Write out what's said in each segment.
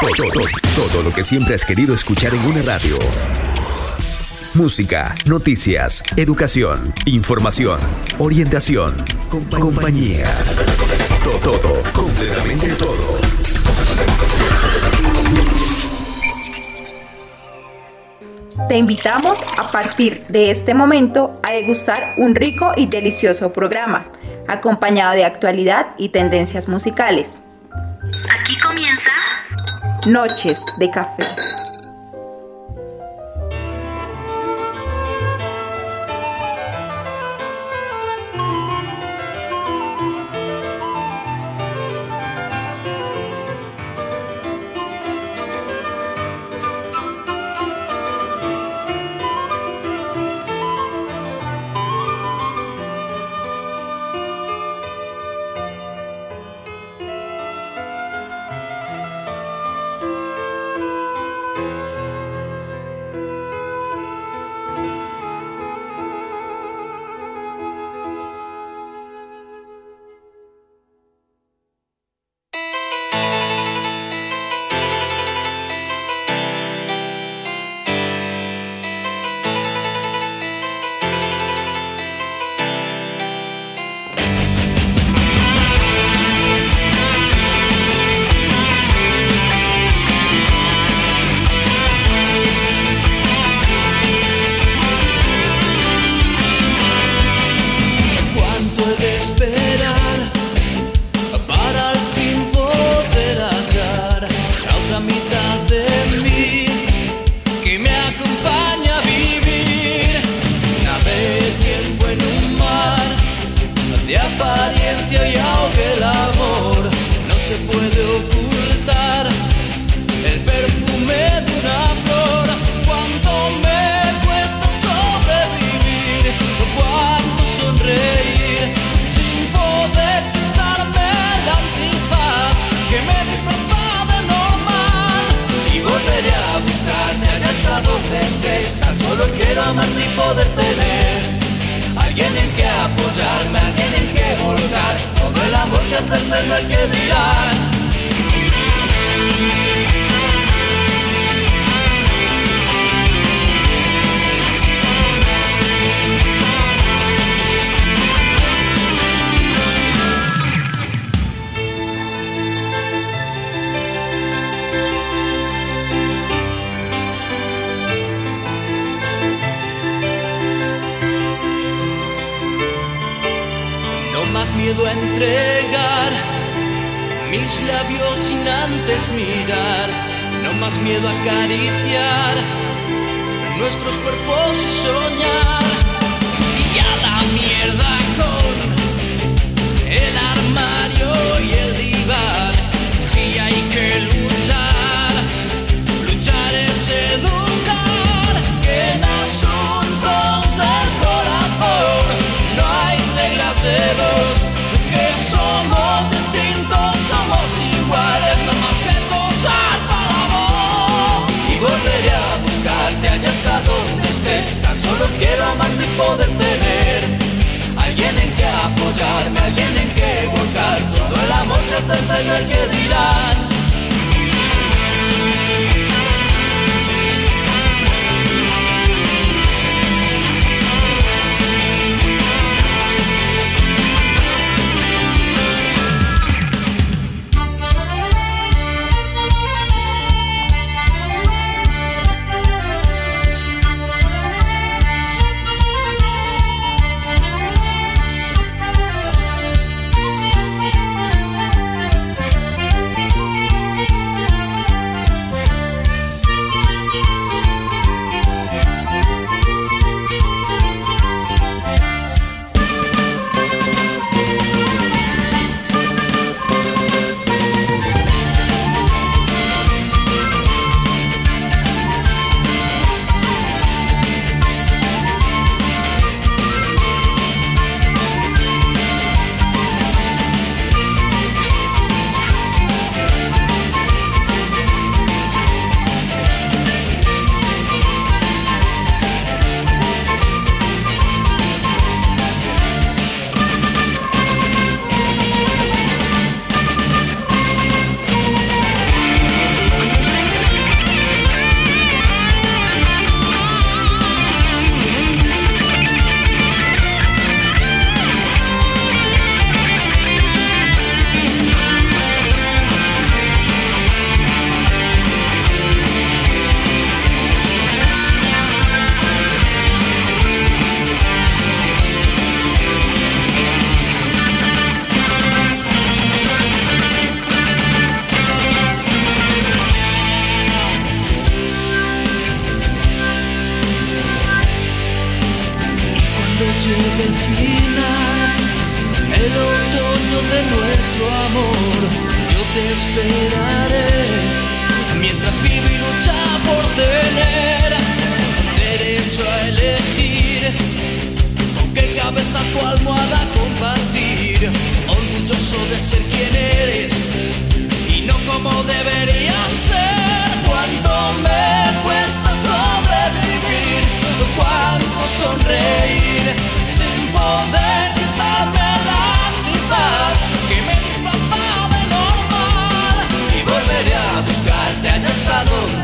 Todo, todo, todo lo que siempre has querido escuchar en una radio. Música, noticias, educación, información, orientación, compañía. Todo, todo, completamente todo. Te invitamos a partir de este momento a degustar un rico y delicioso programa, acompañado de actualidad y tendencias musicales. Noches de Café. sabe no el que dirá.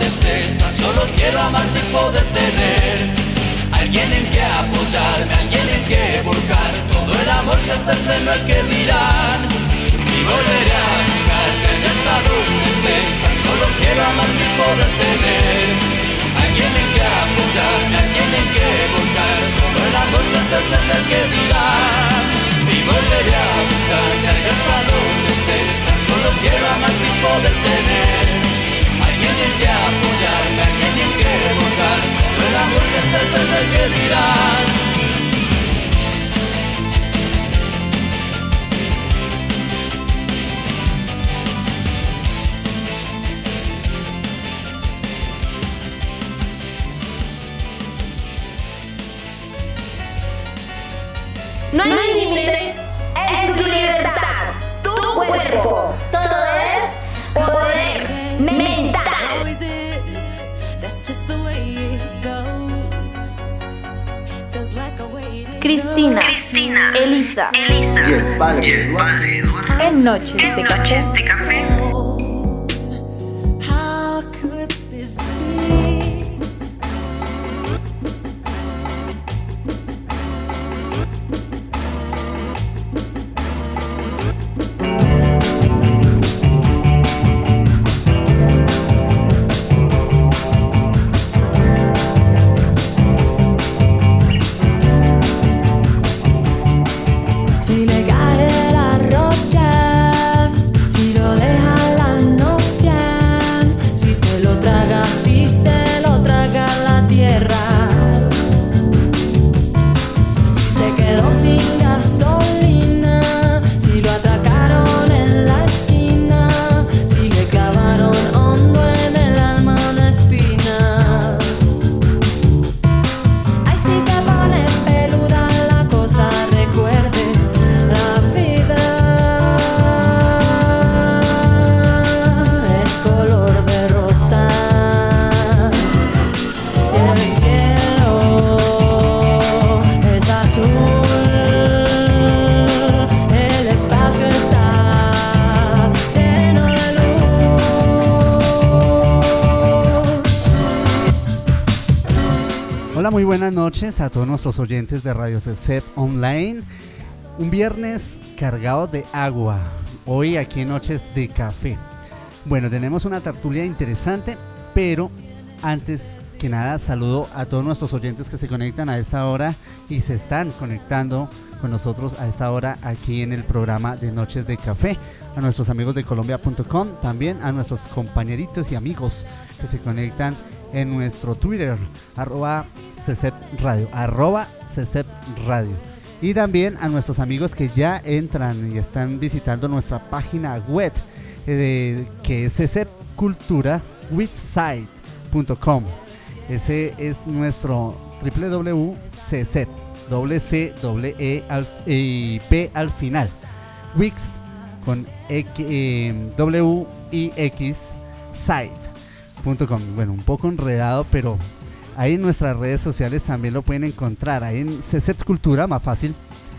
Donde estés. Tan solo quiero amarte y poder tener alguien en que apoyarme, alguien en que volcar todo el amor que hacerte no el que dirán. Y volveré a buscarte allá hasta donde estés. Tan solo quiero amarte y poder tener alguien en que apoyarme, alguien en que volcar todo el amor que hacerte no el que dirán. Y volveré a buscarte allá hasta donde estés. Tan solo quiero amarte y poder tener alguien en que apoyarme, alguien en que volcar todo el amor que no el que dirán. No hay límite en tu libertad, tu cuerpo. Cristina, Cristina, Elisa, Elisa y el padre y el padre Eduardo En Noches de Café. Buenas noches a todos nuestros oyentes de Radio CEP Online. Un viernes cargado de agua. Hoy aquí en Noches de Café. Bueno, tenemos una tertulia interesante, pero antes que nada saludo a todos nuestros oyentes que se conectan a esta hora y se están conectando con nosotros a esta hora aquí en el programa de Noches de Café. A nuestros amigos de colombia.com, también a nuestros compañeritos y amigos que se conectan en nuestro Twitter, arroba CCEP Radio, arroba CCEP Radio. Y también a nuestros amigos que ya entran y están visitando nuestra página web, eh, que es ccepculturawithsite.com. Ese es nuestro www.ccep, E al- P al final. Wix con eh, W site.com. Bueno, un poco enredado, pero ahí en nuestras redes sociales también lo pueden encontrar. Ahí en CCEP Cultura, más fácil.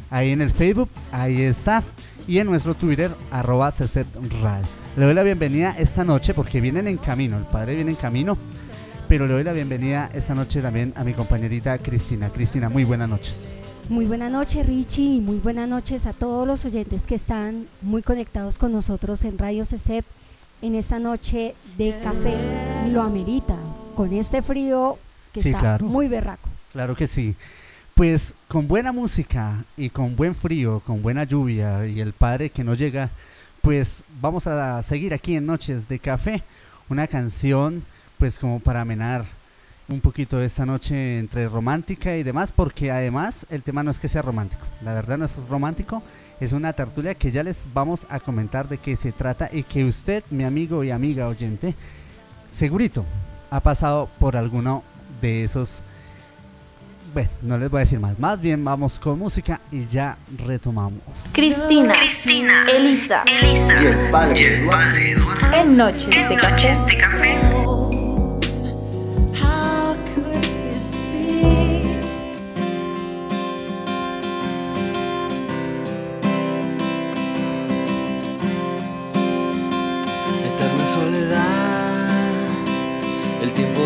Ahí en el Facebook, ahí está. Y en nuestro Twitter, arroba. Le doy la bienvenida esta noche porque vienen en camino. El padre viene en camino. Pero le doy la bienvenida esta noche también a mi compañerita Cristina. Cristina, muy buenas noches. Muy buena noche Richie y muy buenas noches a todos los oyentes que están muy conectados con nosotros en Radio CECEP en esta noche de café y lo amerita con este frío que Sí, está claro. muy berraco. Claro que sí. Pues con buena música y con buen frío, con buena lluvia y el padre que no llega, pues vamos a seguir aquí en Noches de Café. Una canción pues como para amenar un poquito esta noche entre romántica y demás, porque además el tema no es que sea romántico, la verdad no es romántico Es una tertulia que ya les vamos a comentar de qué se trata y que usted, mi amigo y amiga oyente, segurito ha pasado por alguno de esos... Bueno, no les voy a decir más. Más bien vamos con música y ya retomamos. Cristina, Cristina, Elisa, Elisa Y el padre y el padre Eduardo. En Noches En de Café. Noches de Café. How could this be? Eterna soledad,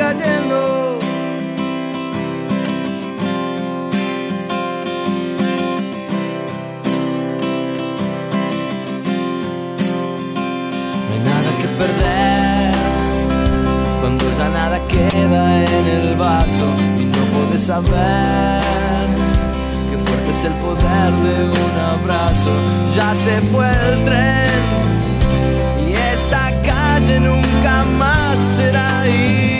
cayendo. No hay nada que perder cuando ya nada queda en el vaso y no puedes saber qué fuerte es el poder de un abrazo. Ya se fue el tren y esta calle nunca más será igual.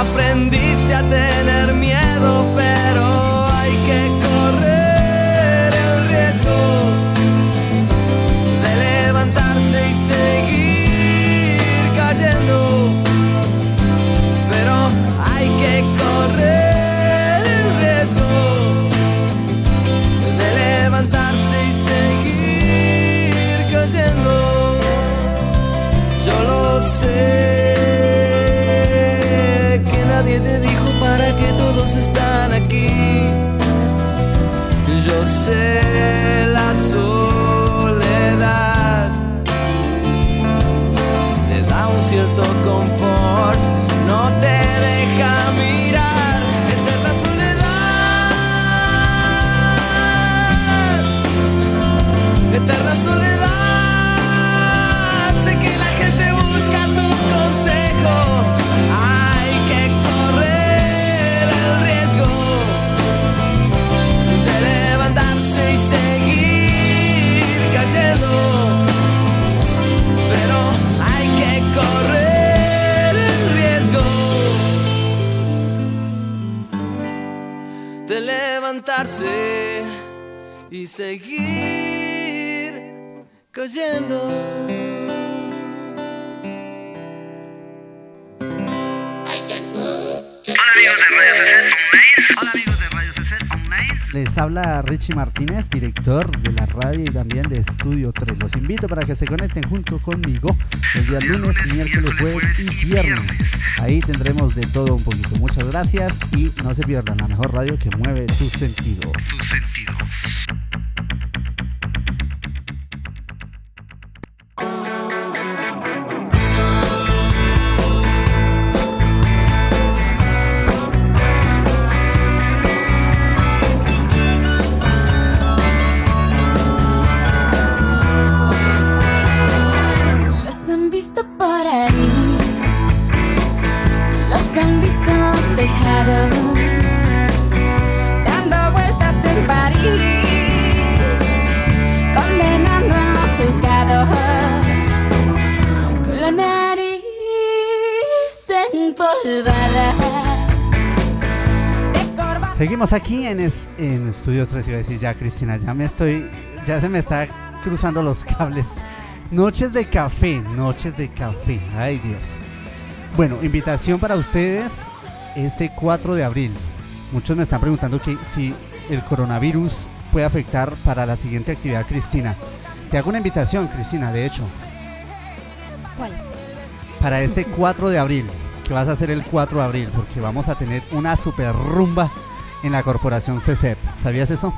Aprendiste a tener miedo, pero Director de la radio y también de Estudio 3. Los invito para que se conecten junto conmigo el día lunes, miércoles, jueves y viernes. Ahí tendremos de todo un poquito. Muchas gracias y no se pierdan la mejor radio que mueve tus sentidos. Tus sentidos. Aquí en, es- en Estudio 3. Iba a decir ya, Cristina, ya me estoy. Ya se me está cruzando los cables. Noches de café, noches de café. Ay, Dios. Bueno, invitación para ustedes este 4 de abril. Muchos me están preguntando que si el coronavirus puede afectar para la siguiente actividad, Cristina. Te hago una invitación, Cristina, de hecho, ¿Cuál? para este 4 de abril, que vas a hacer el 4 de abril, porque vamos a tener una super rumba en la corporación CCEP. ¿Sabías eso?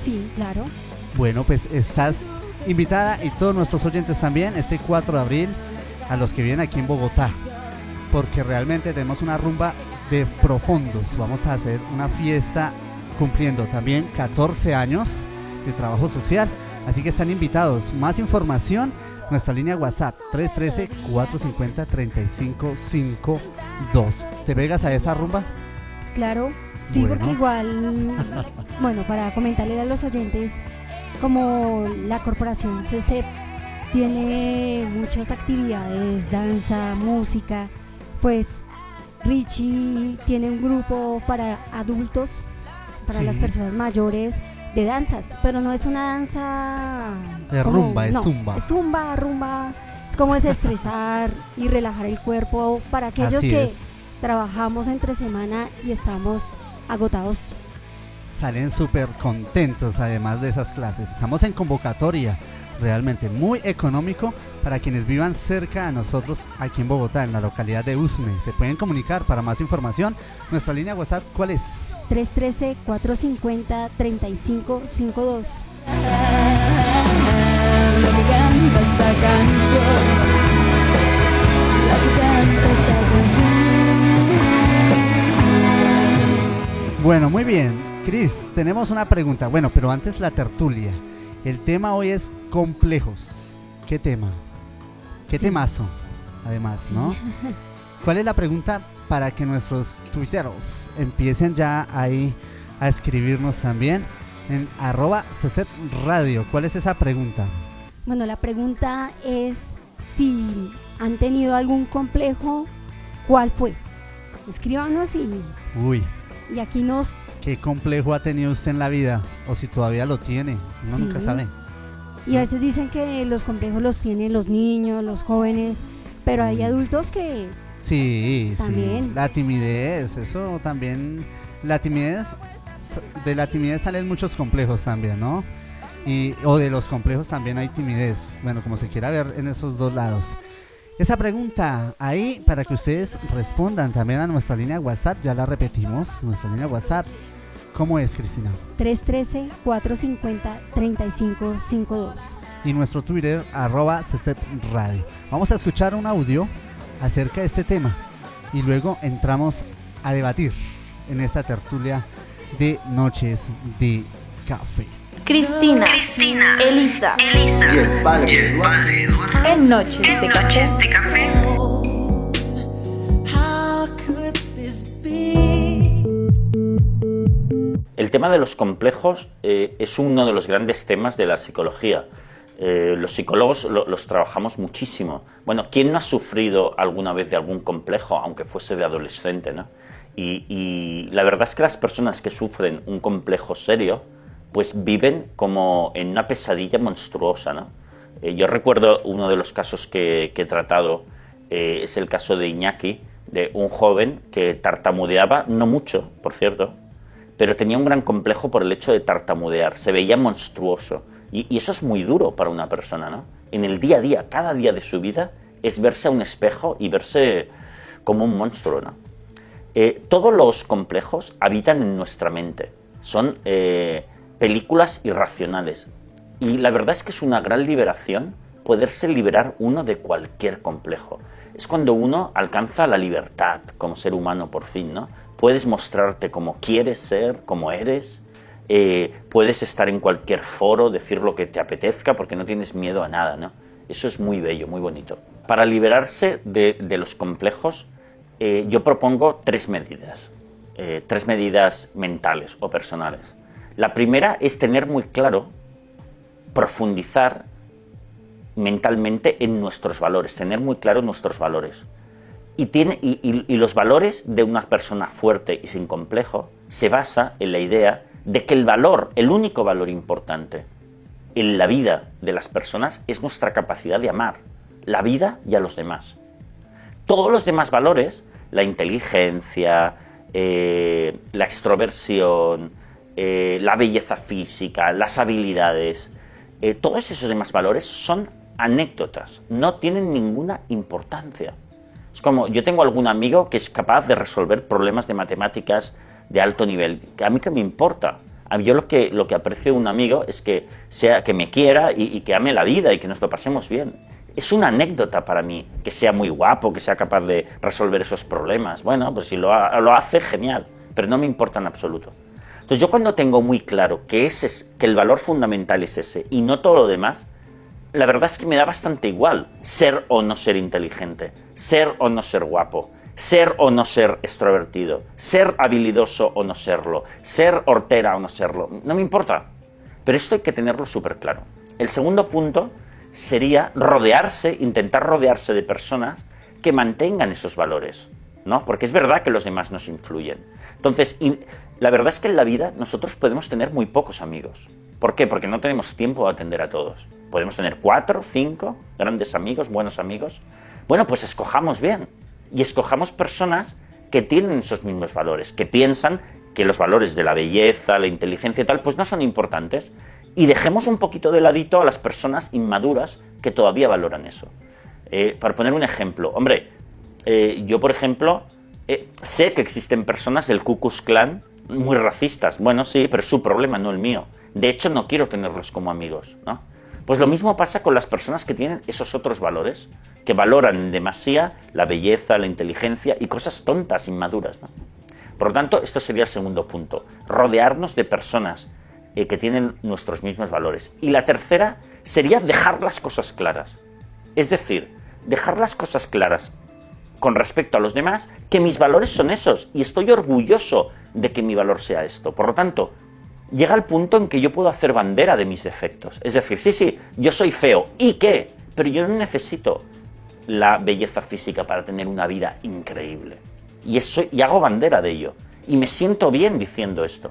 Sí, claro. Bueno, pues estás invitada y todos nuestros oyentes también este 4 de abril a los que vienen aquí en Bogotá, porque realmente tenemos una rumba de profundos. Vamos a hacer una fiesta cumpliendo también 14 años de trabajo social. Así que están invitados. Más información, nuestra línea WhatsApp 313-450-3552. ¿Te pegas a esa rumba? Claro, sí, Bueno. porque igual, bueno, para comentarle a los oyentes, como la corporación CCEP tiene muchas actividades, danza, música, pues Richie tiene un grupo para adultos, para Sí. las personas mayores de danzas, pero no es una danza Es como- rumba, es no, zumba. Es zumba, rumba, es como desestresar y relajar el cuerpo para aquellos Así que es. trabajamos entre semana y estamos agotados. Salen súper contentos además de esas clases. Estamos en convocatoria, realmente muy económico para quienes vivan cerca a nosotros aquí en Bogotá, en la localidad de Usme. Se pueden comunicar para más información. Nuestra línea WhatsApp, ¿cuál es? 313-450-3552. Bueno, muy bien. Cris, tenemos una pregunta. Bueno, pero antes la tertulia. El tema hoy es complejos. ¿Qué tema? ¿Qué Sí. temazo? Además, ¿no? ¿Cuál es la pregunta para que nuestros tuiteros empiecen ya ahí a escribirnos también en arroba Radio? ¿Cuál es esa pregunta? Bueno, la pregunta es si han tenido algún complejo, ¿cuál fue? Escríbanos y, Uy, y aquí nos... ¿qué complejo ha tenido usted en la vida? O si todavía lo tiene. Uno Sí. nunca sabe. Y a veces dicen que los complejos los tienen los niños, los jóvenes, pero hay adultos que Sí, sí. También. La timidez, eso también. La timidez, de la timidez salen muchos complejos también, ¿no? Y, o de los complejos también hay timidez. Bueno, como se quiera ver en esos dos lados. Esa pregunta ahí para que ustedes respondan también a nuestra línea WhatsApp, ya la repetimos, nuestra línea WhatsApp. ¿Cómo es, Cristina? 313-450-3552. y nuestro Twitter arroba Radio. Vamos a escuchar un audio acerca de este tema y luego entramos a debatir en esta tertulia de Noches de Café. Cristina, Elisa, Y el padre Eduardo. En Noches de Café. De? El tema de los complejos eh, es uno de los grandes temas de la psicología. Eh, los psicólogos lo- los trabajamos muchísimo. Bueno, ¿quién no ha sufrido alguna vez de algún complejo, aunque fuese de adolescente? ¿no? Y, y la verdad es que las personas que sufren un complejo serio, pues viven como en una pesadilla monstruosa. ¿no? Eh, yo recuerdo uno de los casos que, he tratado, eh, es el caso de Iñaki, de un joven que tartamudeaba, no mucho, por cierto, pero tenía un gran complejo por el hecho de tartamudear, se veía monstruoso. Y, eso es muy duro para una persona, ¿no? En el día a día, cada día de su vida, es verse a un espejo y verse como un monstruo, ¿no? Eh, todos los complejos habitan en nuestra mente, son películas irracionales. Y la verdad es que es una gran liberación poderse liberar uno de cualquier complejo. Es cuando uno alcanza la libertad como ser humano por fin, ¿no? Puedes mostrarte como quieres ser, como eres, eh, puedes estar en cualquier foro, decir lo que te apetezca porque no tienes miedo a nada, ¿no? Eso es muy bello, muy bonito. Para liberarse de, los complejos, eh, yo propongo tres medidas, eh, tres medidas mentales o personales. La primera es tener muy claro, profundizar mentalmente en nuestros valores, tener muy claro nuestros valores. Y, tiene, y, los valores de una persona fuerte y sin complejo se basa en la idea de que el valor, el único valor importante en la vida de las personas es nuestra capacidad de amar la vida y a los demás. Todos los demás valores, la inteligencia, eh, la extroversión, eh, la belleza física, las habilidades, eh, todos esos demás valores son anécdotas, no tienen ninguna importancia. Es como, yo tengo algún amigo que es capaz de resolver problemas de matemáticas de alto nivel. ¿A mí qué me importa? Yo lo que, lo que aprecio de un amigo es que, sea, que me quiera y, que ame la vida y que nos lo pasemos bien. Es una anécdota para mí que sea muy guapo, que sea capaz de resolver esos problemas. Bueno, pues si lo, lo hace, genial, pero no me importa en absoluto. Entonces yo cuando tengo muy claro que, ese es, que el valor fundamental es ese y no todo lo demás, la verdad es que me da bastante igual ser o no ser inteligente, ser o no ser guapo, ser o no ser extrovertido, ser habilidoso o no serlo, ser hortera o no serlo. No me importa. Pero esto hay que tenerlo súper claro. El segundo punto sería rodearse, intentar rodearse de personas que mantengan esos valores, ¿no? Porque es verdad que los demás nos influyen. Entonces, la verdad es que en la vida nosotros podemos tener muy pocos amigos. ¿Por qué? Porque no tenemos tiempo de atender a todos. Podemos tener cuatro, cinco grandes amigos, buenos amigos. Bueno, pues escojamos bien. Y escojamos personas que tienen esos mismos valores, que piensan que los valores de la belleza, la inteligencia y tal, pues no son importantes. Y dejemos un poquito de ladito a las personas inmaduras que todavía valoran eso. Eh, para poner un ejemplo, hombre, eh, yo por ejemplo eh, sé que existen personas del Ku Klan muy racistas. Bueno, sí, pero es su problema, no el mío. De hecho, no quiero tenerlos como amigos, ¿no? Pues lo mismo pasa con las personas que tienen esos otros valores, que valoran en la belleza, la inteligencia y cosas tontas, inmaduras. Por lo tanto, esto sería el segundo punto, rodearnos de personas eh, que tienen nuestros mismos valores. Y la tercera sería dejar las cosas claras. Es decir, dejar las cosas claras con respecto a los demás, que mis valores son esos y estoy orgulloso de que mi valor sea esto. Por lo tanto, llega el punto en que yo puedo hacer bandera de mis defectos. Es decir, sí, sí, yo soy feo. ¿Y qué? Pero yo no necesito la belleza física para tener una vida increíble. Y, eso, y hago bandera de ello. Y me siento bien diciendo esto.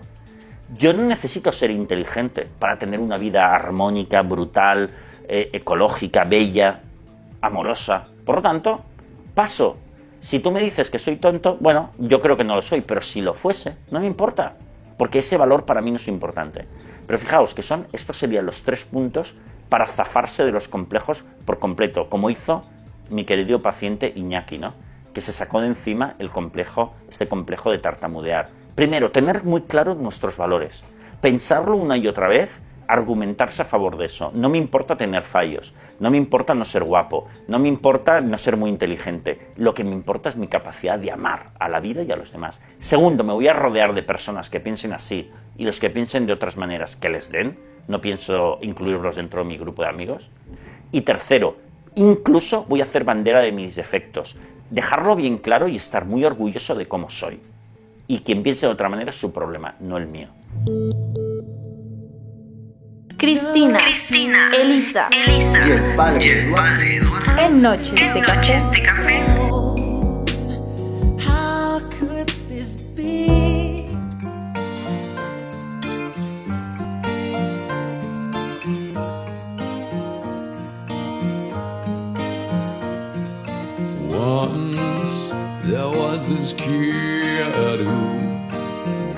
Yo no necesito ser inteligente para tener una vida armónica, brutal, eh, ecológica, bella, amorosa. Por lo tanto, paso. Si tú me dices que soy tonto, bueno, yo creo que no lo soy, pero si lo fuese, no me importa, porque ese valor para mí no es importante. Pero fijaos que son, estos serían los tres puntos para zafarse de los complejos por completo, como hizo mi querido paciente Iñaki, ¿no? Que se sacó de encima el complejo, este complejo de tartamudear. Primero, tener muy claros nuestros valores, pensarlo una y otra vez argumentarse a favor de eso. No me importa tener fallos, no me importa no ser guapo, no me importa no ser muy inteligente. Lo que me importa es mi capacidad de amar a la vida y a los demás. Segundo, me voy a rodear de personas que piensen así y los que piensen de otras maneras que les den. No pienso incluirlos dentro de mi grupo de amigos. Y tercero, incluso voy a hacer bandera de mis defectos. Dejarlo bien claro y estar muy orgulloso de cómo soy. Y quien piense de otra manera es su problema, no el mío. Cristina, Elisa, Y el padre Eduardo. En Noches de En Café. Noches de Café. How could this be? Once there was this kid who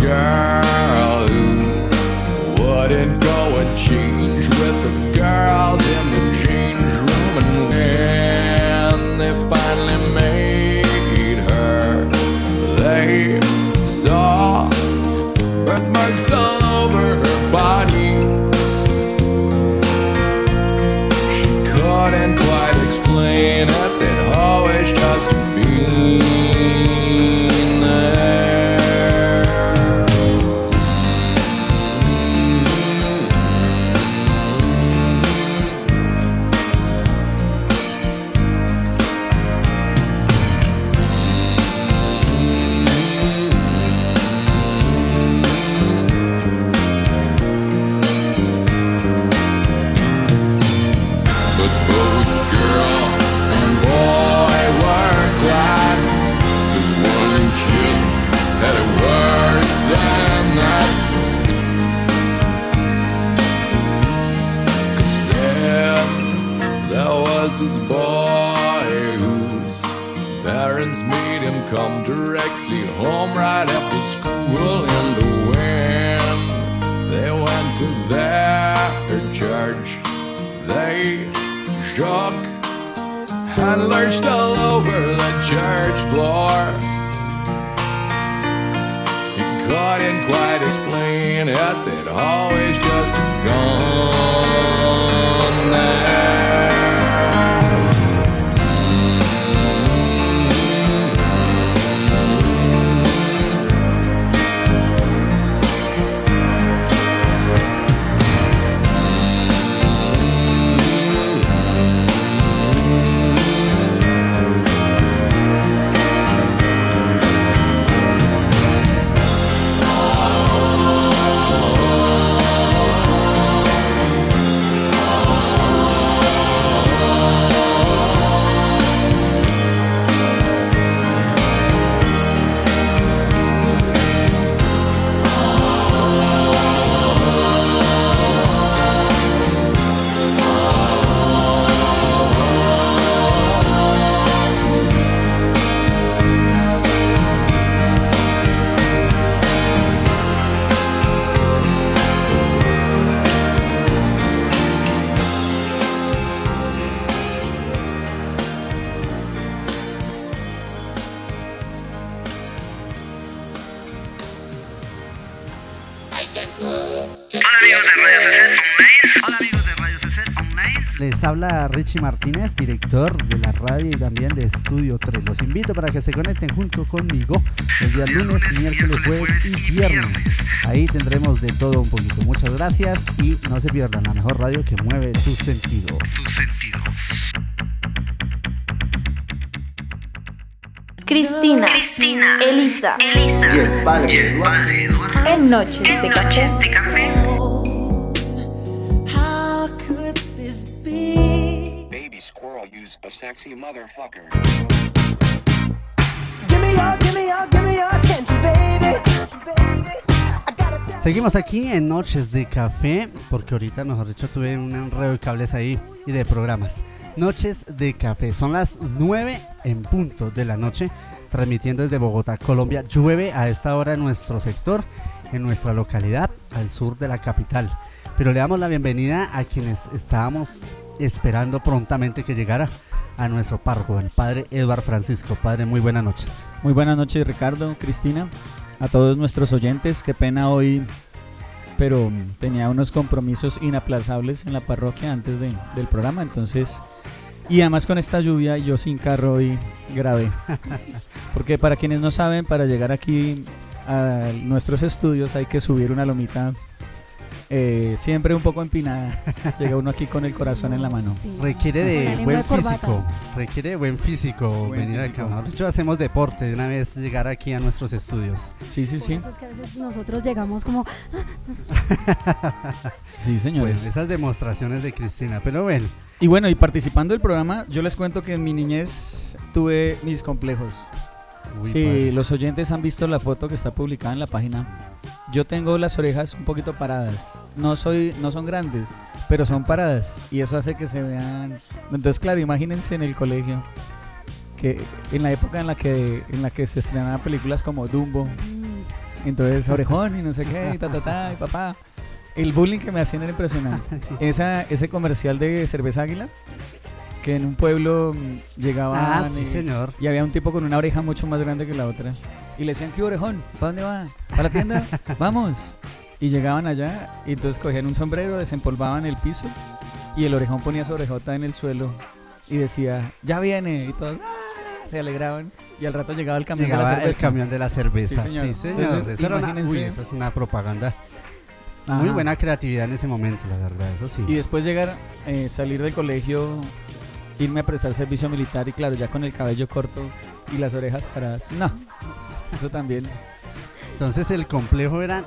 girl who wouldn't go and change with the girls in the change room. And when they finally made her, they saw birthmarks all over her body. Richie Martínez, director de la radio y también de Estudio 3. Los invito para que se conecten junto conmigo el día lunes, miércoles, jueves y viernes. Ahí tendremos de todo un poquito. Muchas gracias y no se pierdan la mejor radio que mueve sus sentidos. Cristina. Elisa. En Noches de Café. Squirrel use a sexy motherfucker. Seguimos aquí en Noches de Café, porque ahorita, mejor dicho, tuve un enredo de cables ahí y de programas. Noches de Café, son las 9 en punto de la noche, transmitiendo desde Bogotá, Colombia. Llueve a esta hora en nuestro sector, en nuestra localidad, al sur de la capital. Pero le damos la bienvenida a quienes estábamos esperando prontamente que llegara a nuestro párroco, el padre Eduard Francisco. Padre, muy buenas noches. Muy buenas noches Ricardo, Cristina, a todos nuestros oyentes. Qué pena hoy, pero tenía unos compromisos inaplazables en la parroquia antes de- del programa, entonces... Y además con esta lluvia yo sin carro hoy grabé. Porque para quienes no saben, para llegar aquí a nuestros estudios hay que subir una lomita eh, siempre un poco empinada. Llega uno aquí con el corazón en la mano. Sí. Requiere de buen de físico. Requiere de buen físico Buen venir físico. acá. Dicho, hacemos deporte de una vez llegar aquí a nuestros estudios. Sí, sí, Por sí. eso es que a veces nosotros llegamos como, Sí, señores. Pues esas demostraciones de Cristina. Pero bueno, Y bueno, y participando del programa, yo les cuento que en mi niñez tuve mis complejos. Uy, si padre. los oyentes han visto la foto que está publicada en la página, yo tengo las orejas un poquito paradas. No soy, no son grandes, pero son paradas y eso hace que se vean. Entonces, claro, imagínense en el colegio que en la época en la que en la que se estrenaban películas como Dumbo, entonces orejón y no sé qué, y ta ta ta, y papá. El bullying que me hacían era impresionante. Esa, ese comercial de cerveza águila, que en un pueblo mm, llegaban Ah, sí, y- señor. y había un tipo con una oreja mucho más grande que la otra. Y le decían, ¿qué orejón? ¿Para dónde va? ¿Para la tienda? Vamos. Y llegaban allá y entonces cogían un sombrero, desempolvaban el piso y el orejón ponía su orejota en el suelo y decía, ya viene. Y todos ¡ah! se alegraban. Y al rato llegaba el camión de la Llegaba el cerveza. camión de la cerveza. Sí, Sí, señor. señor. Entonces, Esa era una, imagínense- uy, esa es una propaganda. Ajá. Muy buena creatividad en ese momento, la verdad. Eso sí. Y después llegar, eh, salir del colegio, irme a prestar servicio militar y claro, ya con el cabello corto y las orejas paradas. No, eso también. Entonces el complejo eran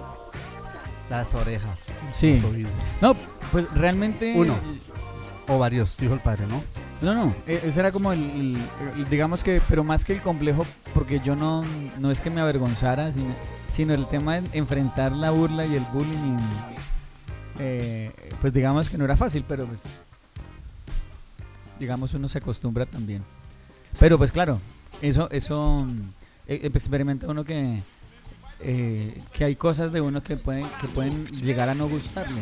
las orejas. Sí. Los oídos. No, pues realmente... Uno. O varios, dijo el padre, ¿no? No, no, e- ese era como el, el- el- digamos que, pero más que el complejo, porque yo no, no es que me avergonzara, sino, sino el tema de enfrentar la burla y el bullying, eh, pues digamos que no era fácil, pero pues digamos, uno se acostumbra también. Pero pues claro, eso, eso eh, eh, pues, experimenta uno que, eh, que hay cosas de uno que pueden, que pueden llegar a no gustarle,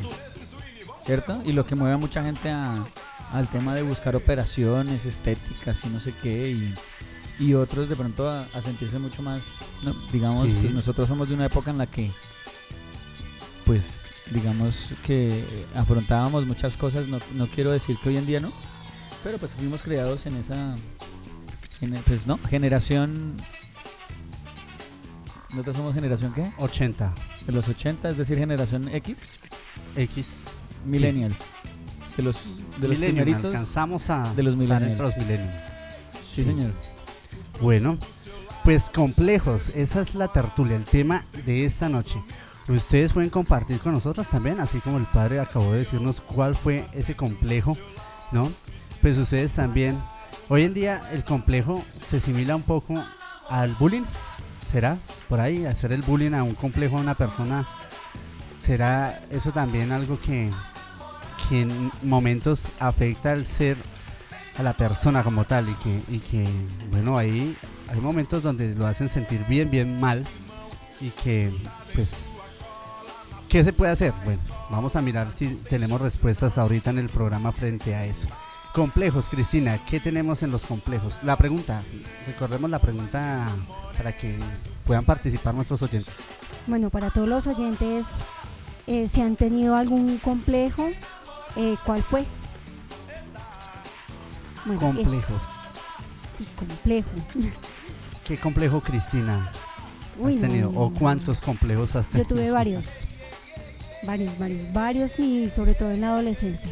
¿cierto? Y lo que mueve a mucha gente a- al tema de buscar operaciones estéticas y no sé qué, y, y otros de pronto a, a sentirse mucho más, no, digamos, Sí. pues nosotros somos de una época en la que, pues, digamos que afrontábamos muchas cosas, no, no quiero decir que hoy en día no, pero pues fuimos criados en esa, gene- pues no, generación, nosotros somos generación qué? 80. De los 80, es decir, generación X, X. millennials, de los, de los primeritos, alcanzamos a de los millennials. los millennium. sí señor. Bueno, pues complejos, esa es la tertulia, el tema de esta noche. Ustedes pueden compartir con nosotros también, así como el padre acabó de decirnos cuál fue ese complejo, ¿no? Pues ustedes también. Hoy en día el complejo se asimila un poco al bullying, ¿será? Por ahí, hacer el bullying a un complejo a una persona, ¿será eso también algo que, que en momentos afecta al ser a la persona como tal y que, y que bueno ahí hay momentos donde lo hacen sentir bien bien mal y que pues ¿qué se puede hacer? Bueno, vamos a mirar si tenemos respuestas ahorita en el programa frente a eso. Complejos, Cristina, ¿qué tenemos en los complejos? La pregunta, recordemos la pregunta para que puedan participar nuestros oyentes. Bueno, para todos los oyentes, eh, si han tenido algún complejo, eh, ¿cuál fue? Bueno, es- Complejos. sí, complejo. ¿Qué complejo, Cristina, Uy, has tenido? no, ¿O cuántos complejos has Yo tenido? tuve varios. Varios, varios, varios y sobre todo en la adolescencia.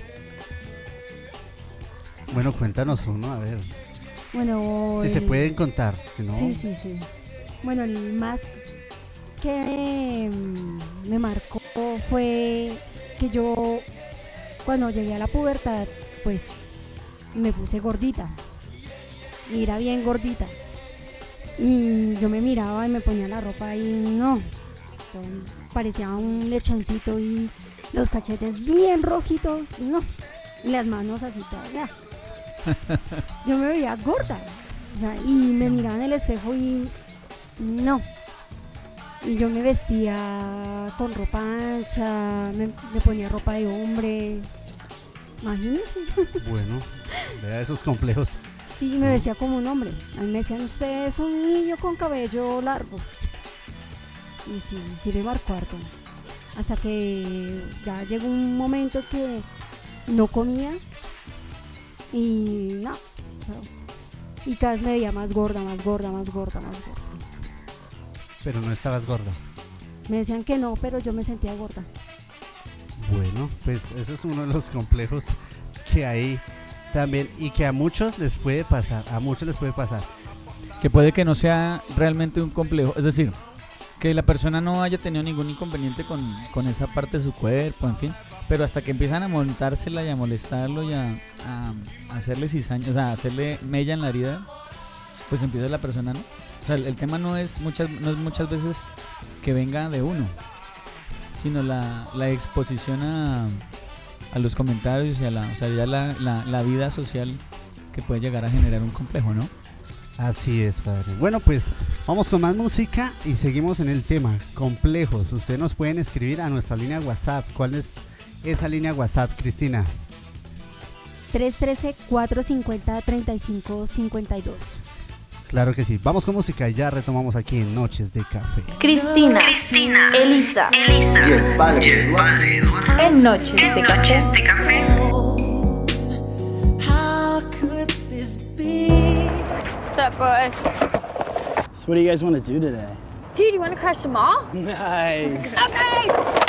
Bueno, cuéntanos uno, a ver. Bueno, Si se pueden contar, si no... Sí, sí, sí. Bueno, el más que me marcó fue que yo cuando llegué a la pubertad, pues me puse gordita. Y era bien gordita. Y yo me miraba y me ponía la ropa y no. parecía un lechoncito y los cachetes bien rojitos, no. Y las manos así todas. Yo me veía gorda. O sea, y me miraba en el espejo y no. Y yo me vestía con ropa ancha, me, me ponía ropa de hombre. Imagínense. Bueno, vea esos complejos. Sí, me vestía como un hombre. A mí me decían, usted es un niño con cabello largo. Y sí, sí me marcó harto. Hasta que ya llegó un momento que no comía y no. y cada vez me veía más gorda, más gorda, más gorda, más gorda. Pero no estabas gorda. Me decían que no, pero yo me sentía gorda. Bueno, pues eso es uno de los complejos que hay también y que a muchos les puede pasar, a muchos les puede pasar. Que puede que no sea realmente un complejo, es decir, que la persona no haya tenido ningún inconveniente con, con esa parte de su cuerpo, en fin, pero hasta que empiezan a montársela y a molestarlo y a, hacerle cizaña, o sea, a hacerle mella en la herida, pues empieza la persona, ¿no? O sea, el, tema no es muchas, no es muchas veces que venga de uno, sino la, exposición a, los comentarios y a la, o sea, ya la, la vida social que puede llegar a generar un complejo, ¿no? Así es, padre. Bueno, pues vamos con más música y seguimos en el tema, complejos. Ustedes nos pueden escribir a nuestra línea WhatsApp. ¿Cuál es esa línea WhatsApp, Cristina? 313-450-3552. Claro que sí. Vamos con música y ya retomamos aquí en Noches de Café. Cristina, Elisa, En Noches de Café. How could this be? What's up, boys? So what do you guys want to do today? Dude, you want to crush them all? Nice. Okay.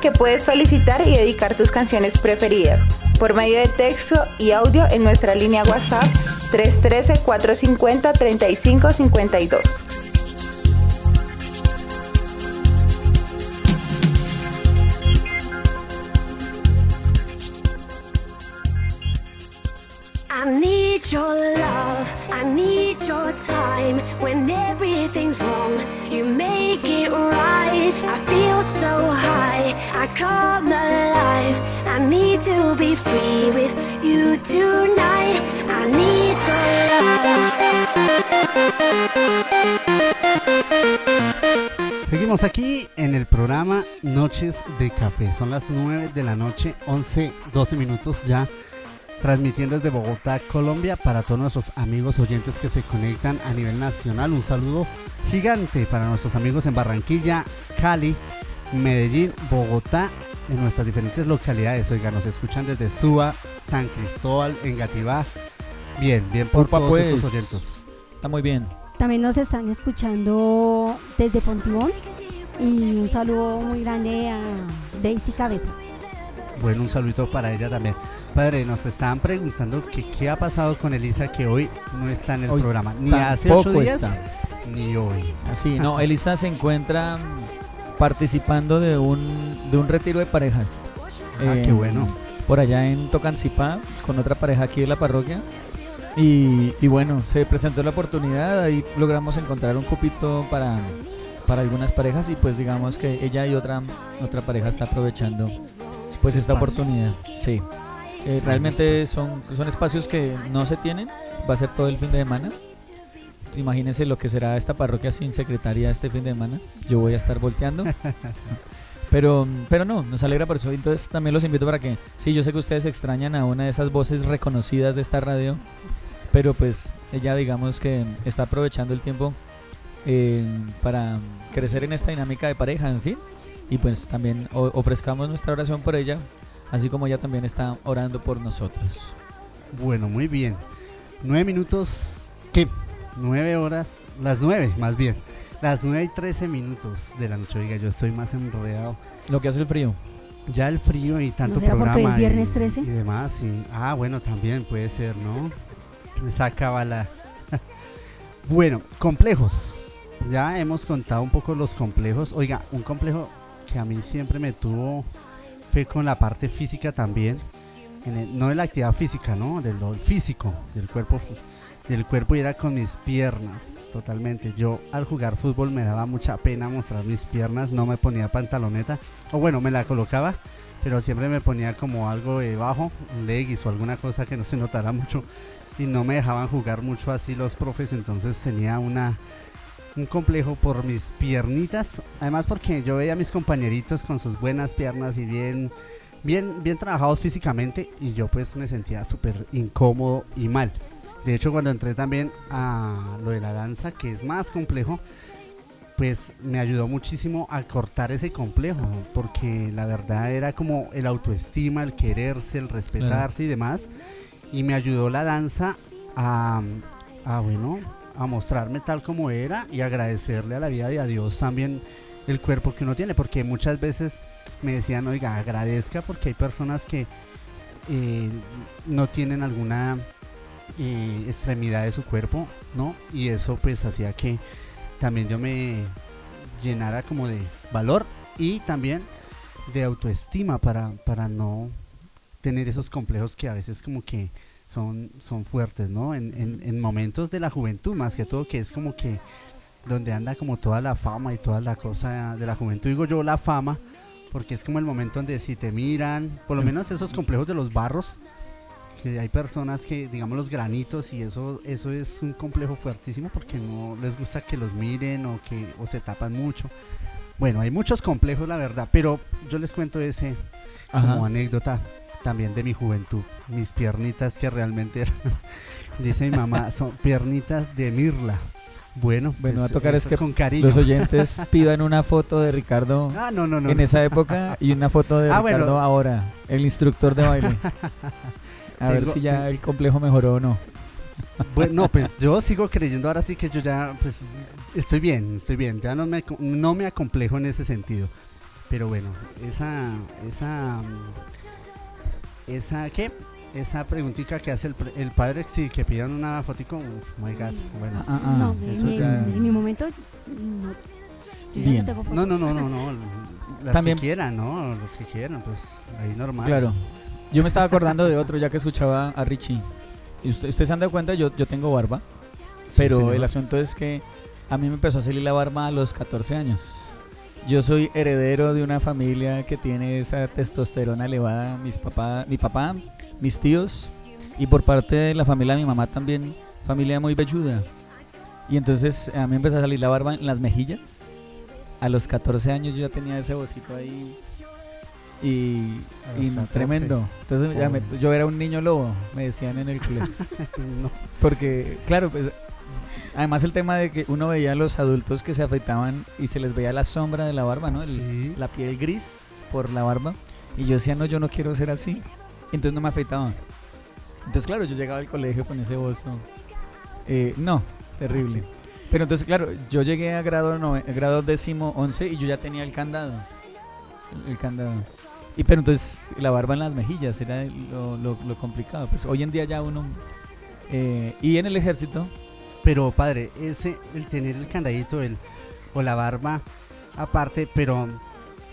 que puedes solicitar y dedicar tus canciones preferidas por medio de texto y audio en nuestra línea WhatsApp 313-450-3552. I need your love, I need your time. When everything's Seguimos aquí en el programa Noches de Café. Son las 9 de la noche, 11, 12 minutos ya, transmitiendo desde Bogotá, Colombia, para todos nuestros amigos oyentes que se conectan a nivel nacional. Un saludo gigante para nuestros amigos en Barranquilla, Cali, Medellín, Bogotá, en nuestras diferentes localidades. Oiga, nos escuchan desde Suba, San Cristóbal, Engativá. Bien, bien por Urpa, todos pues. estos oyentes. Está muy bien. También nos están escuchando desde Fontibón y un saludo muy grande a Daisy Cabeza. Bueno, un saludito para ella también. Padre, nos estaban preguntando que qué ha pasado con Elisa que hoy no está en el Hoy programa. Ni hace ocho días, está. Ni hoy. Así, no, Elisa se encuentra participando de un, de un retiro de parejas. Ah, qué bueno. Por allá en Tocancipá, con otra pareja aquí de la parroquia. Y, y bueno, se presentó la oportunidad, ahí logramos encontrar un cupito para, para algunas parejas y pues digamos que ella y otra, otra pareja está aprovechando pues esta oportunidad. Sí. Eh, realmente son, son espacios que no se tienen, va a ser todo el fin de semana. Imagínense lo que será esta parroquia sin secretaria este fin de semana. Yo voy a estar volteando. Pero, pero no, nos alegra por eso. Entonces también los invito para que, sí, yo sé que ustedes extrañan a una de esas voces reconocidas de esta radio, pero pues ella digamos que está aprovechando el tiempo eh, para crecer en esta dinámica de pareja, en fin. Y pues también ofrezcamos nuestra oración por ella, así como ella también está orando por nosotros. Bueno, muy bien. Nueve minutos, ¿qué? Nueve horas, las nueve más bien. Las nueve y trece minutos de la noche. Oiga, yo estoy más enredado. Lo que hace el frío. Ya el frío y tanto será porque programa es viernes y- 13? y demás. sí. Ah, bueno, también puede ser, ¿no? Esa cábala. bueno, complejos. Ya hemos contado un poco los complejos. Oiga, un complejo que a mí siempre me tuvo fue con la parte física también. No de la actividad física, ¿no? De lo físico, del cuerpo, del cuerpo y era con mis piernas, totalmente. Yo al jugar fútbol me daba mucha pena mostrar mis piernas, no me ponía pantaloneta, o bueno, me la colocaba, pero siempre me ponía como algo debajo, un leggings o alguna cosa que no se notara mucho y no me dejaban jugar mucho así los profes, entonces tenía una un complejo por mis piernitas, además porque yo veía a mis compañeritos con sus buenas piernas y bien bien bien trabajados físicamente y yo pues me sentía súper incómodo y mal. De hecho, cuando entré también a lo de la danza, que es más complejo, pues me ayudó muchísimo a cortar ese complejo, porque la verdad era como el autoestima, el quererse, el respetarse y demás. Y me ayudó la danza a, bueno, a mostrarme tal como era y agradecerle a la vida y a Dios también el cuerpo que uno tiene, porque muchas veces me decían, oiga, agradezca porque hay personas que eh, no tienen alguna eh, extremidad de su cuerpo, ¿no? Y eso pues hacía que también yo me llenara como de valor y también de autoestima para, para no tener esos complejos que a veces como que son, son fuertes, ¿no? En, en, en momentos de la juventud, más que todo, que es como que donde anda como toda la fama y toda la cosa de la juventud. Digo yo la fama, porque es como el momento donde si te miran, por lo menos esos complejos de los barros, que hay personas que, digamos, los granitos y eso, eso es un complejo fuertísimo porque no les gusta que los miren o que o se tapan mucho. Bueno, hay muchos complejos, la verdad, pero yo les cuento ese como anécdota también de mi juventud. Mis piernitas que realmente eran, dice mi mamá, son piernitas de Mirla. Bueno, Bueno, va a pues, tocar es que con cariño. los oyentes pidan una foto de Ricardo Ah, no, no, no, en esa época y una foto de Ah, Ricardo bueno. ahora, el instructor de baile. A ver si ya el complejo mejoró o no. Bueno, no, pues yo sigo creyendo ahora sí que yo ya, pues estoy bien, estoy bien, ya no me, no me acomplejo en ese sentido. Pero bueno, esa, esa, esa, ¿qué? Esa preguntita que hace el, pre- el padre, sí, que pidan una fotico, uf, my God, bueno. Ah, ah, No, en eso ya en es- mi momento no, yo Bien. no tengo fotos. No, no, no, no, no, las También- que quieran, ¿no? Los que quieran, pues ahí normal. Claro. Yo me estaba acordando de otro ya que escuchaba a Richie. Y usted- ustedes se han dado cuenta, yo, yo tengo barba. Sí, Pero señor. el asunto es que a mí me empezó a salir la barba a los 14 años. Yo soy heredero de una familia que tiene esa testosterona elevada. Mis papá, mi papá, mis tíos y por parte de la familia de mi mamá también, familia muy velluda. Y entonces a mí empezó a salir la barba en las mejillas. A los 14 años yo ya tenía ese bocito ahí. Y, y 14. tremendo. Entonces ya me- Oh. yo era un niño lobo, me decían en el colegio. No. Porque, claro, pues además el tema de que uno veía a los adultos que se afeitaban y se les veía la sombra de la barba, ¿no? El- Sí. La piel gris por la barba. Y yo decía, no, yo no quiero ser así. Entonces no me afeitaba. Entonces, claro, yo llegaba al colegio con ese bozo. Eh, no, terrible. Pero entonces, claro, yo llegué a grado, a grado décimo, once y yo ya tenía el candado. El, el candado. Y pero entonces la barba en las mejillas era lo, lo- lo complicado. Pues hoy en día ya uno... eh, y en el ejército, Pero padre, ese, el tener el candadito el, o la barba aparte, pero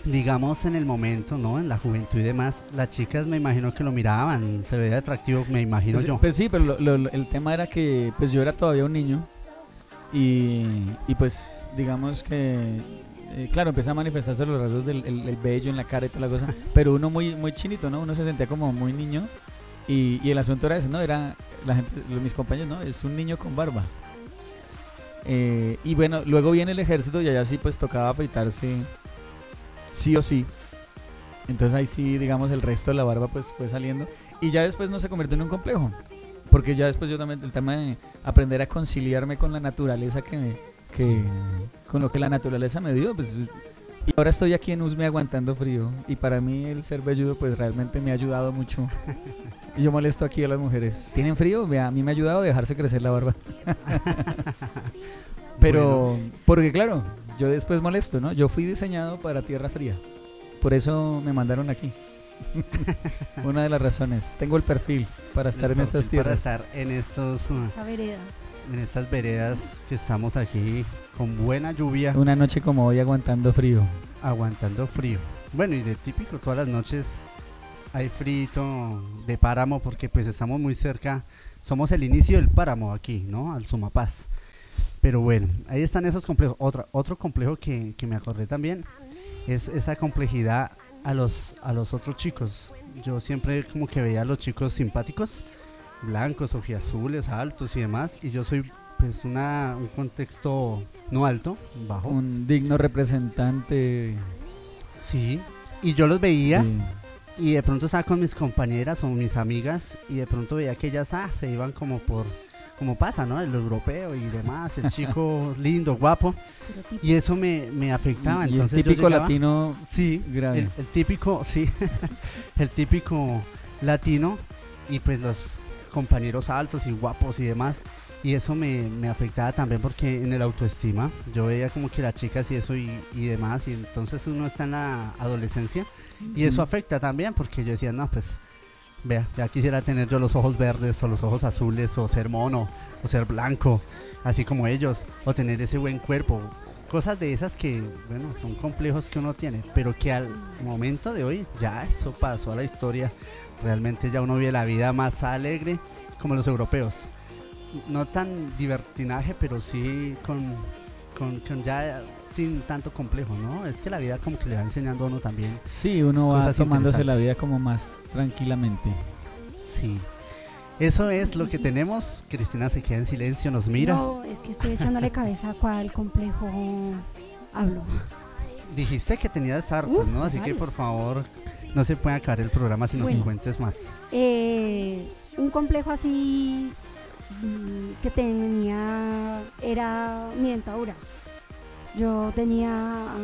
digamos en el momento, ¿no? En la juventud y demás, las chicas me imagino que lo miraban, se veía atractivo, me imagino Pues, yo. pues sí, pero lo- lo- lo- el tema era que pues yo era todavía un niño y, y pues digamos que eh, claro, empieza a manifestarse los rasgos del el, el vello en la cara y toda la cosa, pero uno muy muy chinito, ¿no? Uno se sentía como muy niño y, y el asunto era ese, ¿no? Era la gente, mis compañeros, ¿no? Es un niño con barba. Eh, y bueno, luego viene el ejército y allá sí pues tocaba afeitarse sí o sí. Entonces ahí sí, digamos, el resto de la barba pues fue saliendo. Y ya después no se convirtió en un complejo. Porque ya después yo también, el tema de aprender a conciliarme con la naturaleza que, me- que con lo que la naturaleza me dio, pues y ahora estoy aquí en Usme aguantando frío. Y para mí el ser velludo pues realmente me ha ayudado mucho. Y yo molesto aquí a las mujeres. ¿Tienen frío? A mí me ha ayudado a dejarse crecer la barba. Pero, porque claro, yo después molesto, ¿no? Yo fui diseñado para tierra fría. Por eso me mandaron aquí. Una de las razones. Tengo el perfil para estar en estas Para tierras. estar en estos, uh, Esta vereda. En estas veredas que estamos aquí con buena lluvia, Una noche como hoy aguantando frío. aguantando frío. Bueno, y de típico todas las noches hay frito de páramo porque pues estamos muy cerca, somos el inicio del páramo aquí, ¿no? Al Sumapaz. Pero bueno, ahí están esos complejos. Otra, otro complejo que, que me acordé también es esa complejidad a los, a los otros chicos. Yo siempre como que veía a los chicos simpáticos, blancos, ojiazules, altos y demás, y yo soy pues una, un contexto no alto, bajo. Un digno representante. Sí, y yo los veía Sí. y de pronto estaba con mis compañeras o mis amigas y de pronto veía que ellas ah, se iban como por, como pasa, ¿no? El europeo y demás, el chico lindo, guapo. Y eso me, me afectaba. Y el Entonces yo típico llegaba- latino Sí, grave. el, el típico, sí, el típico latino y pues los compañeros altos y guapos y demás. Y eso me, me afectaba también porque en el autoestima yo veía como que las chicas y eso y, y demás. Y entonces uno está en la adolescencia y eso afecta también porque yo decía, no, pues vea, ya quisiera tener yo los ojos verdes o los ojos azules o ser mono o ser blanco, así como ellos, o tener ese buen cuerpo. Cosas de esas que, bueno, son complejos que uno tiene, pero que al momento de hoy ya eso pasó a la historia. Realmente ya uno vive la vida más alegre como los europeos. No tan divertinaje, pero sí con, con, con ya sin tanto complejo, ¿no? Es que la vida como que le va enseñando a uno también. Sí, uno va tomándose la vida como más tranquilamente. Sí. Eso es lo que tenemos. Cristina se queda en silencio, nos mira. No, es que estoy echándole cabeza a cuál complejo hablo. Dijiste que tenías hartos, ¿no? Así que por favor, no se puede acabar el programa si nos Bueno. cuentes más. Eh, un complejo así mm, que tenía era mi dentadura. Yo tenía ah,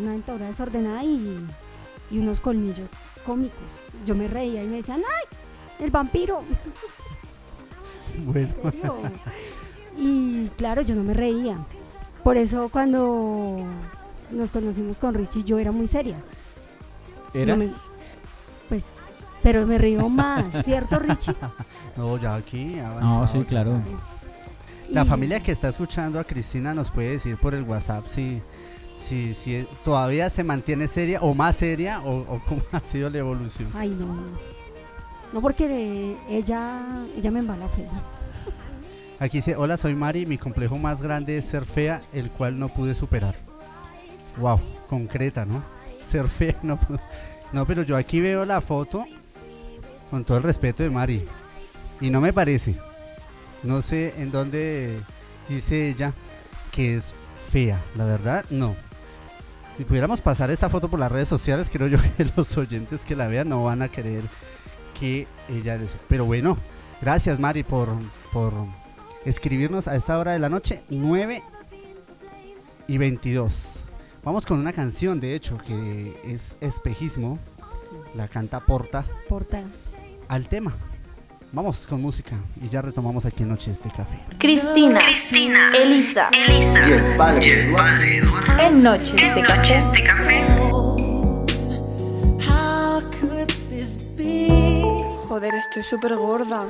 una dentadura desordenada y, y unos colmillos cómicos. Yo me reía y me decían, ¡ay! ¡El vampiro! Bueno. ¿En serio? Y claro, yo no me reía. Por eso cuando nos conocimos con Richie yo era muy seria. ¿Eras? No me- pues, pero me río más, ¿cierto Richie? No, ya aquí ha No, avanzado. sí, claro. La Y- familia que está escuchando a Cristina nos puede decir por el WhatsApp si, si, si todavía se mantiene seria o más seria o, o cómo ha sido la evolución. Ay, no. No, porque ella, ella me embala feo. Aquí dice, hola, soy Mari, mi complejo más grande es ser fea, el cual no pude superar. Wow, concreta, ¿no? Ser fea, no No, pero yo aquí veo la foto con todo el respeto de Mari. Y no me parece. No sé en dónde dice ella que es fea. La verdad, no. Si pudiéramos pasar esta foto por las redes sociales, creo yo que los oyentes que la vean no van a querer que ella eso. Pero bueno, gracias Mari por, por escribirnos a esta hora de la noche, 9 y 22. Vamos con una canción, de hecho, que es Espejismo. La canta Porta Porta. al tema. Vamos con música y ya retomamos aquí en Noches de Café. Cristina. Elisa. Y el padre Eduardo. En Noches de Café. de café. Joder, estoy súper gorda.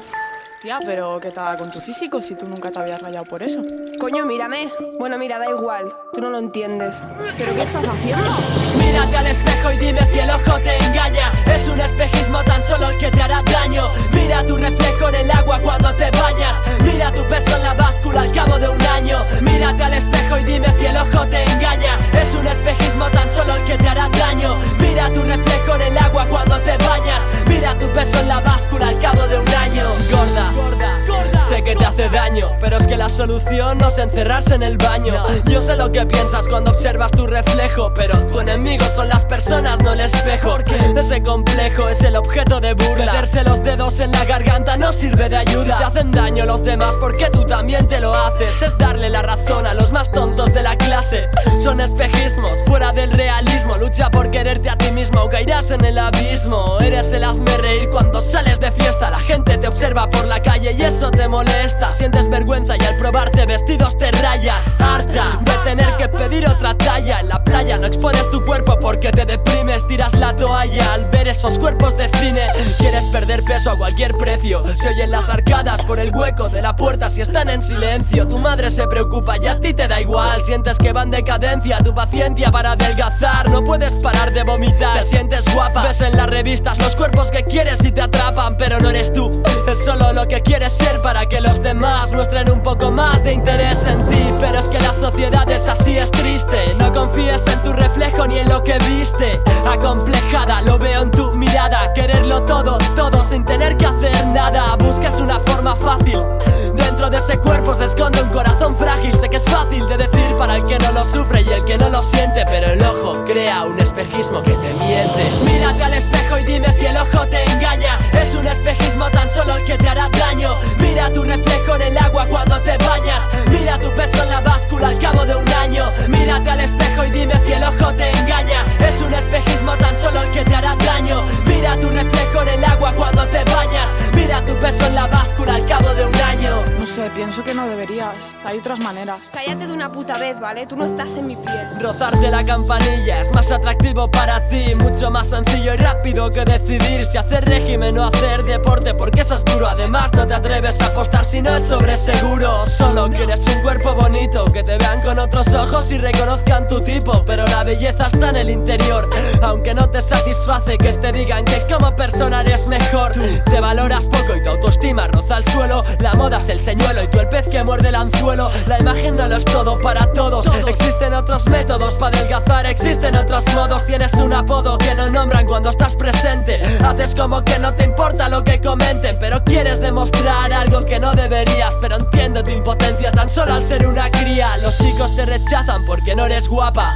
Tía, pero ¿qué tal con tu físico si tú nunca te habías rayado por eso? Coño, mírame. Bueno, mira, da igual. Tú no lo entiendes. ¿Pero qué estás haciendo? Mírate al espejo y dime si el ojo te engaña. Es un espejismo tan solo el que te hará daño. Mira tu reflejo en el agua cuando te bañas. Mira tu peso en la báscula al cabo de un año. Mírate al espejo y dime si el ojo te engaña. Es un espejismo tan solo el que te hará daño. Mira tu reflejo en el agua cuando te bañas. Mira tu peso en la báscula al cabo de un año. Gorda, gorda, gorda. Sé que te hace daño, pero es que la solución no es encerrarse en el baño. Yo sé lo que piensas cuando observas tu reflejo, pero tu enemigo son las personas, no el espejo. Ese complejo es el objeto de burla. Meterse los dedos en la garganta no sirve de ayuda. Si te hacen daño los demás, porque tú también te lo haces. Es darle la razón a los más tontos de la clase. Son espejismos, fuera del realismo. Lucha por quererte a ti mismo o caerás en el abismo. Eres el hazme reír cuando sales de fiesta. La gente te observa por la calle y eso te molesta. Sientes vergüenza y al probarte vestidos te rayas. Harta de tener que pedir otra talla. En la playa no expones tu cuerpo porque te deprimes. Tiras la toalla al ver esos cuerpos de cine. Quieres perder peso a cualquier precio. Se oyen las arcadas por el hueco de la puerta si están en silencio. Tu madre se preocupa y a ti te da igual. Sientes que va en decadencia tu paciencia para adelgazar. No puedes parar de vomitar. Te sientes guapa. Ves en las revistas los cuerpos que quieres y te atrapan, pero no eres tú. Es solo lo que quieres ser para que los demás muestren un poco más de interés en ti. Pero es que la sociedad es así, es triste. No confíes en tu reflejo ni en lo que viste. Acomplejada, lo veo en tu mirada. Quererlo todo, todo sin tener que hacer nada. Buscas una forma fácil. Dentro de ese cuerpo se esconde un corazón frágil. Sé que es fácil de decir para el que no lo sufre y el que no lo siente. Pero el ojo crea un espejismo que te miente. Mírate al espejo y dime si el ojo te engaña. Es un espejismo tan solo el que te hará daño. Mira tu reflejo en el agua cuando te bañas. Mira tu peso en la báscula al cabo de un año. Mírate al espejo y dime si el ojo te engaña. Es un espejismo tan solo el que te hará daño. Pienso que no deberías. Hay otras maneras. Cállate de una puta vez, ¿vale? Tú no estás en mi piel. Rozarte la campanilla es más atractivo para ti, mucho más sencillo y rápido que decidir si hacer régimen o hacer deporte, porque eso es duro. Además, no te atreves a apostar si no es sobre seguro. Solo quieres un cuerpo bonito, que te vean con otros ojos y reconozcan tu tipo. Pero la belleza está en el interior, aunque no te satisface que te digan que como persona eres mejor. Te valoras poco y tu autoestima roza el suelo. La moda es el señuelo y tú el pez que muerde el anzuelo. La imagen no lo es todo para todos. Existen otros métodos para adelgazar, existen otros modos. Tienes un apodo que no nombran cuando estás presente. Haces como que no te importa lo que comenten, pero quieres demostrar algo que no deberías. Pero entiendo tu impotencia tan solo al ser una cría. Los chicos te rechazan porque no eres guapa.